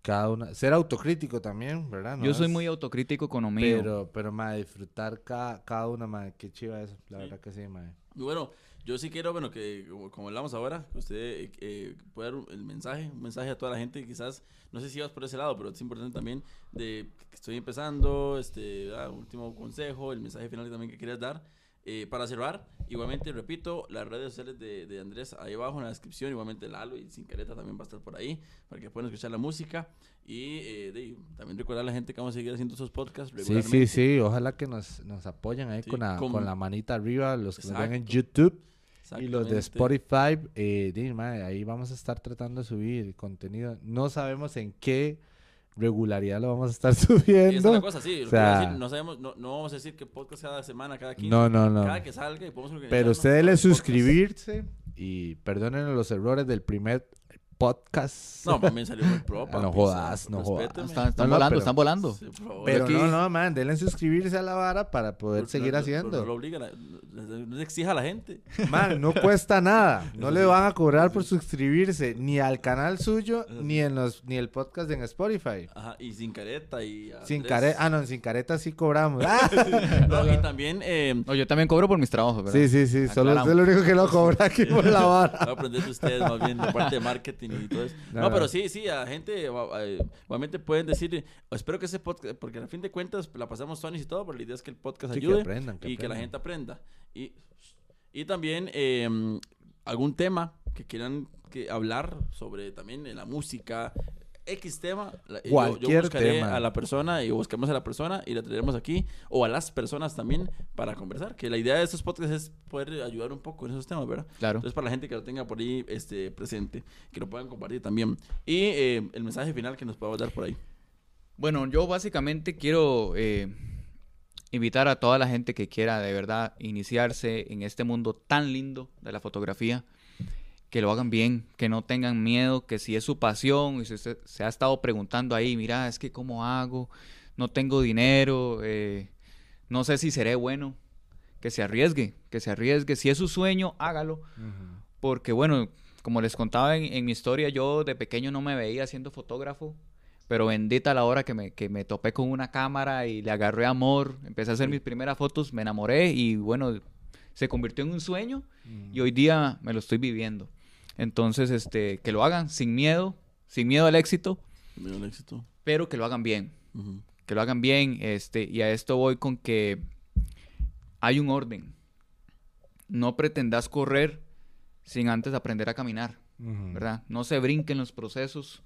cada una, ser autocrítico también, ¿verdad? No Yo soy es- muy autocrítico con lo mío. pero, pero, mae, disfrutar cada, cada una, mae, qué chiva eso, la verdad que sí, mae. Y bueno, yo sí quiero, bueno, que como, hablamos ahora, que usted eh, eh, pueda dar el mensaje, un mensaje a toda la gente, quizás, no sé si vas por ese lado, pero es importante también de que estoy empezando, este, ah, último consejo, el mensaje final también que quieras dar. Eh, para cerrar, igualmente repito, las redes sociales de, de Andrés ahí abajo en la descripción, igualmente Lalo y Sin Careta también va a estar por ahí para que puedan escuchar la música y eh, de- también recordar a la gente que vamos a seguir haciendo esos podcasts Sí, regularmente. sí, sí. Ojalá que nos, nos apoyen ahí Sí, con, la, con- con la manita arriba, los que nos ven en Exacto. YouTube y los de. Spotify. Eh, di, ahí vamos a estar tratando de subir contenido. No sabemos en qué regularidad lo vamos a estar Y esa es subiendo. la cosa, sí. O sea- decir, no, sabemos, no, no vamos a decir que podcast cada semana, cada 15. No, no, no. Cada que salga y podemos Pero usted para dele los podcasts. suscribirse y perdonen los errores del primer podcast. No, también salió muy pro, Ah, no papi, jodas, sea, no jodas. Están, están No, no, volando, pero- están volando. Sí, favor. Pero aquí- no, no, man, denle suscribirse a la vara para poder Pero seguir no- haciendo. pero No lo obliga, no le exija a la gente. Man, no cuesta nada. No le van a cobrar por suscribirse ni al canal suyo ni en los ni el podcast en Spotify. Ajá, y sin careta y Sin Andrés. careta, ah no, sin careta sí cobramos. Ah. No, y también eh, No, yo también cobro por mis trabajos, ¿verdad? Sí, sí, sí, solo Aclaramos. usted es lo único que lo cobra aquí por la vara. voy a aprender de ustedes más bien de parte de marketing y todo eso. No, No, pero sí, sí, a la gente igualmente pueden decir, espero que ese podcast, porque a fin de cuentas la pasamos Tony y todo, pero la idea es que el podcast Sí, que ayude aprendan, que y que la gente aprenda. Y, y también eh, algún tema que quieran que hablar sobre también eh, la música, X tema, la- yo- yo, Cualquier buscaré tema. a la persona y buscamos a la persona y la traeremos aquí o a las personas también para conversar, que la idea de estos podcasts es poder ayudar un poco en esos temas, ¿verdad? Claro. Entonces, para la gente que lo tenga por ahí este, presente, que lo puedan compartir también. Y eh, el mensaje final que nos podamos dar por ahí. Bueno, yo básicamente quiero eh, invitar a toda la gente que quiera de verdad iniciarse en este mundo tan lindo de la fotografía, que lo hagan bien, que no tengan miedo, que si es su pasión y si usted se ha estado preguntando ahí, mira, es que cómo hago, no tengo dinero, eh, no sé si seré bueno, que se arriesgue, que se arriesgue, si es su sueño, hágalo, porque bueno, como les contaba en, en mi historia, yo de pequeño no me veía siendo fotógrafo, pero bendita la hora que me, que me topé con una cámara y le agarré amor, empecé a hacer mis primeras fotos, me enamoré y bueno, se convirtió en un sueño y hoy día me lo estoy viviendo. Entonces, este, que lo hagan sin miedo, sin miedo al éxito, Mira el éxito. pero que lo hagan bien, que lo hagan bien, este, y a esto voy con que hay un orden. No pretendas correr sin antes aprender a caminar. ¿verdad? No se brinquen los procesos.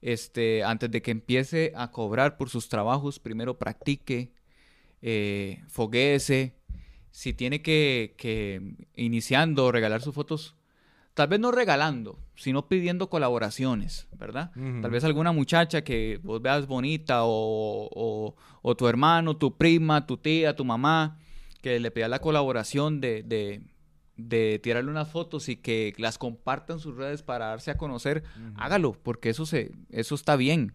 Este, antes de que empiece a cobrar por sus trabajos, primero practique, eh, foguéese. Si tiene que, que iniciando regalar sus fotos, tal vez no regalando, sino pidiendo colaboraciones, ¿verdad? Tal vez alguna muchacha que vos veas bonita o, o- o tu hermano, tu prima, tu tía, tu mamá, que le pida la colaboración de, de, de tirarle unas fotos y que las compartan en sus redes para darse a conocer, hágalo, porque eso, se, eso está bien,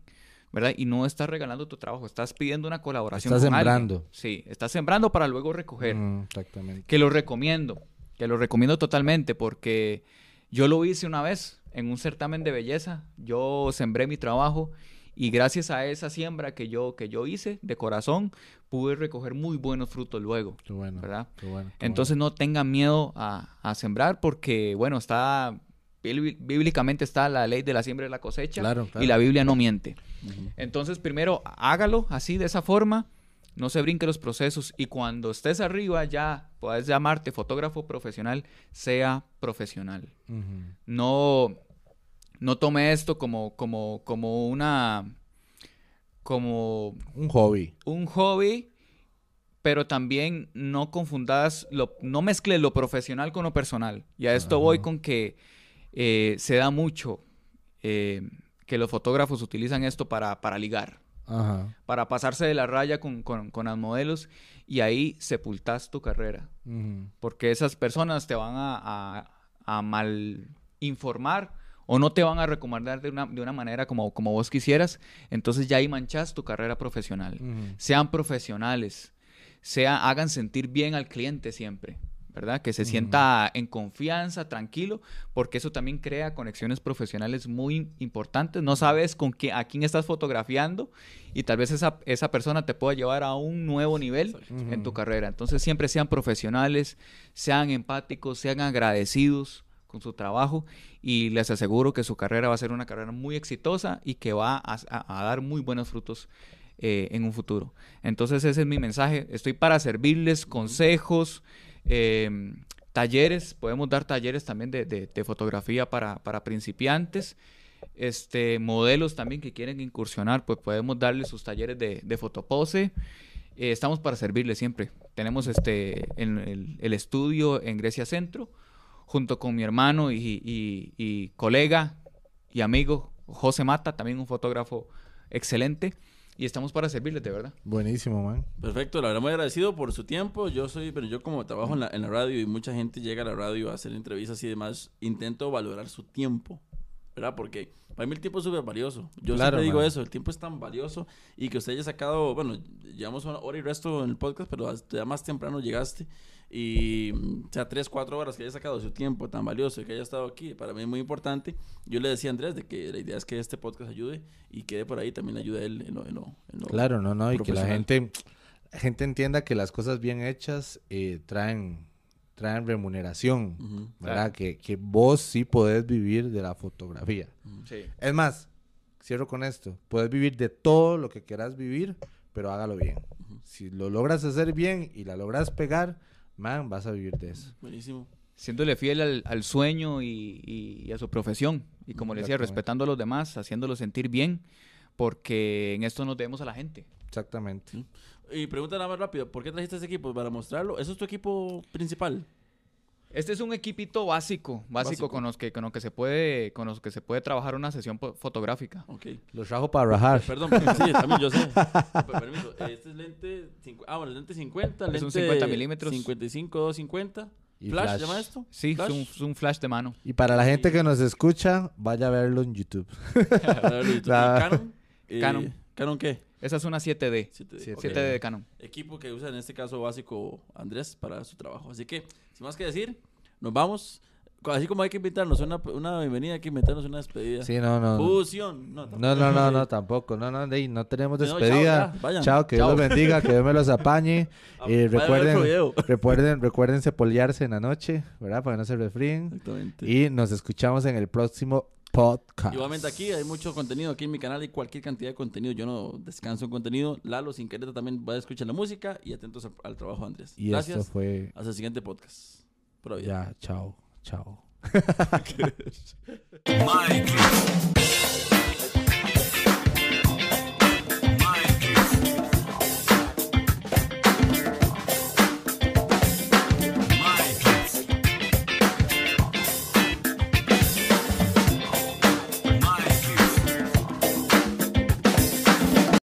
¿verdad? Y no estás regalando tu trabajo, estás pidiendo una colaboración. Estás con alguien. sembrando. Sí, estás sembrando para luego recoger Mm, exactamente. que lo recomiendo, que lo recomiendo totalmente porque yo lo hice una vez en un certamen de belleza, yo sembré mi trabajo y gracias a esa siembra que yo, que yo hice de corazón, pude recoger muy buenos frutos luego, Qué bueno. ¿verdad? Qué bueno. qué Entonces no tengan miedo a, a sembrar porque, bueno, está, bí- bíblicamente está la ley de la siembra y la cosecha Claro, claro. y la Biblia no miente. Entonces, primero, hágalo así, de esa forma. No se brinque los procesos. Y cuando estés arriba, ya puedes llamarte fotógrafo profesional, sea profesional. No, no tome esto como, como, como una. como Un hobby. un hobby, pero también no confundas, lo, no mezcles lo profesional con lo personal. Y a esto voy con que eh, se da mucho eh, que los fotógrafos utilizan esto para, para ligar, Ajá. para pasarse de la raya con, con, con las modelos y ahí sepultas tu carrera. Porque esas personas te van a, a- a mal informar o no te van a recomendar de una, de una manera como, como vos quisieras. Entonces ya ahí manchas tu carrera profesional sean profesionales, sea, hagan sentir bien al cliente siempre, ¿verdad? Que se sienta en confianza, tranquilo, porque eso también crea conexiones profesionales muy importantes. No sabes con qué, a quién estás fotografiando y tal vez esa, esa persona te pueda llevar a un nuevo nivel en tu carrera. Entonces siempre sean profesionales, sean empáticos, sean agradecidos con su trabajo y les aseguro que su carrera va a ser una carrera muy exitosa y que va a, a- a dar muy buenos frutos eh, en un futuro. Entonces ese es mi mensaje. Estoy para servirles consejos, Eh, talleres, podemos dar talleres también de, de- fotografía para, para principiantes. Este, modelos también que quieren incursionar, pues podemos darles sus talleres de, de fotopose. Eh, estamos para servirles siempre. Tenemos este, en el, estudio en Grecia Centro, junto con mi hermano y- y colega y amigo José Mata, también un fotógrafo excelente. Y estamos para servirles, de verdad. Buenísimo, man. Perfecto, la verdad muy agradecido por su tiempo. Yo soy, pero yo como trabajo en la, en la radio y mucha gente llega a la radio a hacer entrevistas y demás, intento valorar su tiempo, ¿verdad? Porque para mí el tiempo es súper valioso. Yo Claro, siempre digo man. eso, el tiempo es tan valioso y que usted haya sacado, bueno, llevamos una hora y resto en el podcast, pero hasta ya más temprano llegaste y, o sea, tres, cuatro horas que haya sacado su tiempo tan valioso y que haya estado aquí, para mí es muy importante. Yo le decía a Andrés de que la idea es que este podcast ayude y quede por ahí también ayude a él en lo, en lo- en lo- Claro, no, no, y que la gente, la gente entienda que las cosas bien hechas eh, traen, traen remuneración, Ujú. ¿verdad? Que, que vos sí podés vivir de la fotografía. Sí. Es más, cierro con esto, puedes vivir de todo lo que quieras vivir, pero hágalo bien. Si lo logras hacer bien y la logras pegar, man, vas a vivir de eso. Buenísimo. siéndole fiel al, al sueño y, y- y a su profesión. Y como le decía, respetando a los demás, haciéndolos sentir bien, porque en esto nos debemos a la gente. Exactamente. Y pregunta nada más rápido, ¿por qué trajiste ese equipo? ¿Para mostrarlo? ¿Eso es tu equipo principal? Este es un equipito básico, básico, Básico. con los que con los que se puede con los que se puede trabajar una sesión fotográfica. Ok. Los trajo para rajar. Perdón, sí, también yo sé. Per- Permiso, este es lente... Ah, bueno, lente 50, lente... Es un 50 milímetros. 55, 250. Y ¿Flash, flash. se llama esto? Sí, es un, es un flash de mano. Y para la gente que nos escucha, vaya a verlo en YouTube. A ver, ¿y tú- y La- Canon? Eh, Canon. ¿Canon qué? Esa es una 7D. 7D. Siete ok. 7D de Canon. Equipo que usa en este caso básico Andrés para su trabajo. Así que, sin más que decir, nos vamos. Así como hay que invitarnos una, una bienvenida, hay que invitarnos una despedida. Sí, no, no. Fusión. No, No, no, no, no, tampoco. No, no, de no tenemos No, chao, despedida. chao, que Dios los bendiga, que Dios me los apañe. Ah, Y recuerden, recuerden, recuérdense poliarse en la noche, ¿verdad? Para que no se resfríen. Exactamente. Y nos escuchamos en el próximo podcast. Igualmente aquí hay mucho contenido aquí en mi canal y cualquier cantidad de contenido. Yo no descanso en contenido. Lalo sin querer también va a escuchar la música y atentos al, al trabajo Andrés. Y Gracias. esto fue. Hasta el siguiente podcast. Vida. Ya, chao, chao. Mike.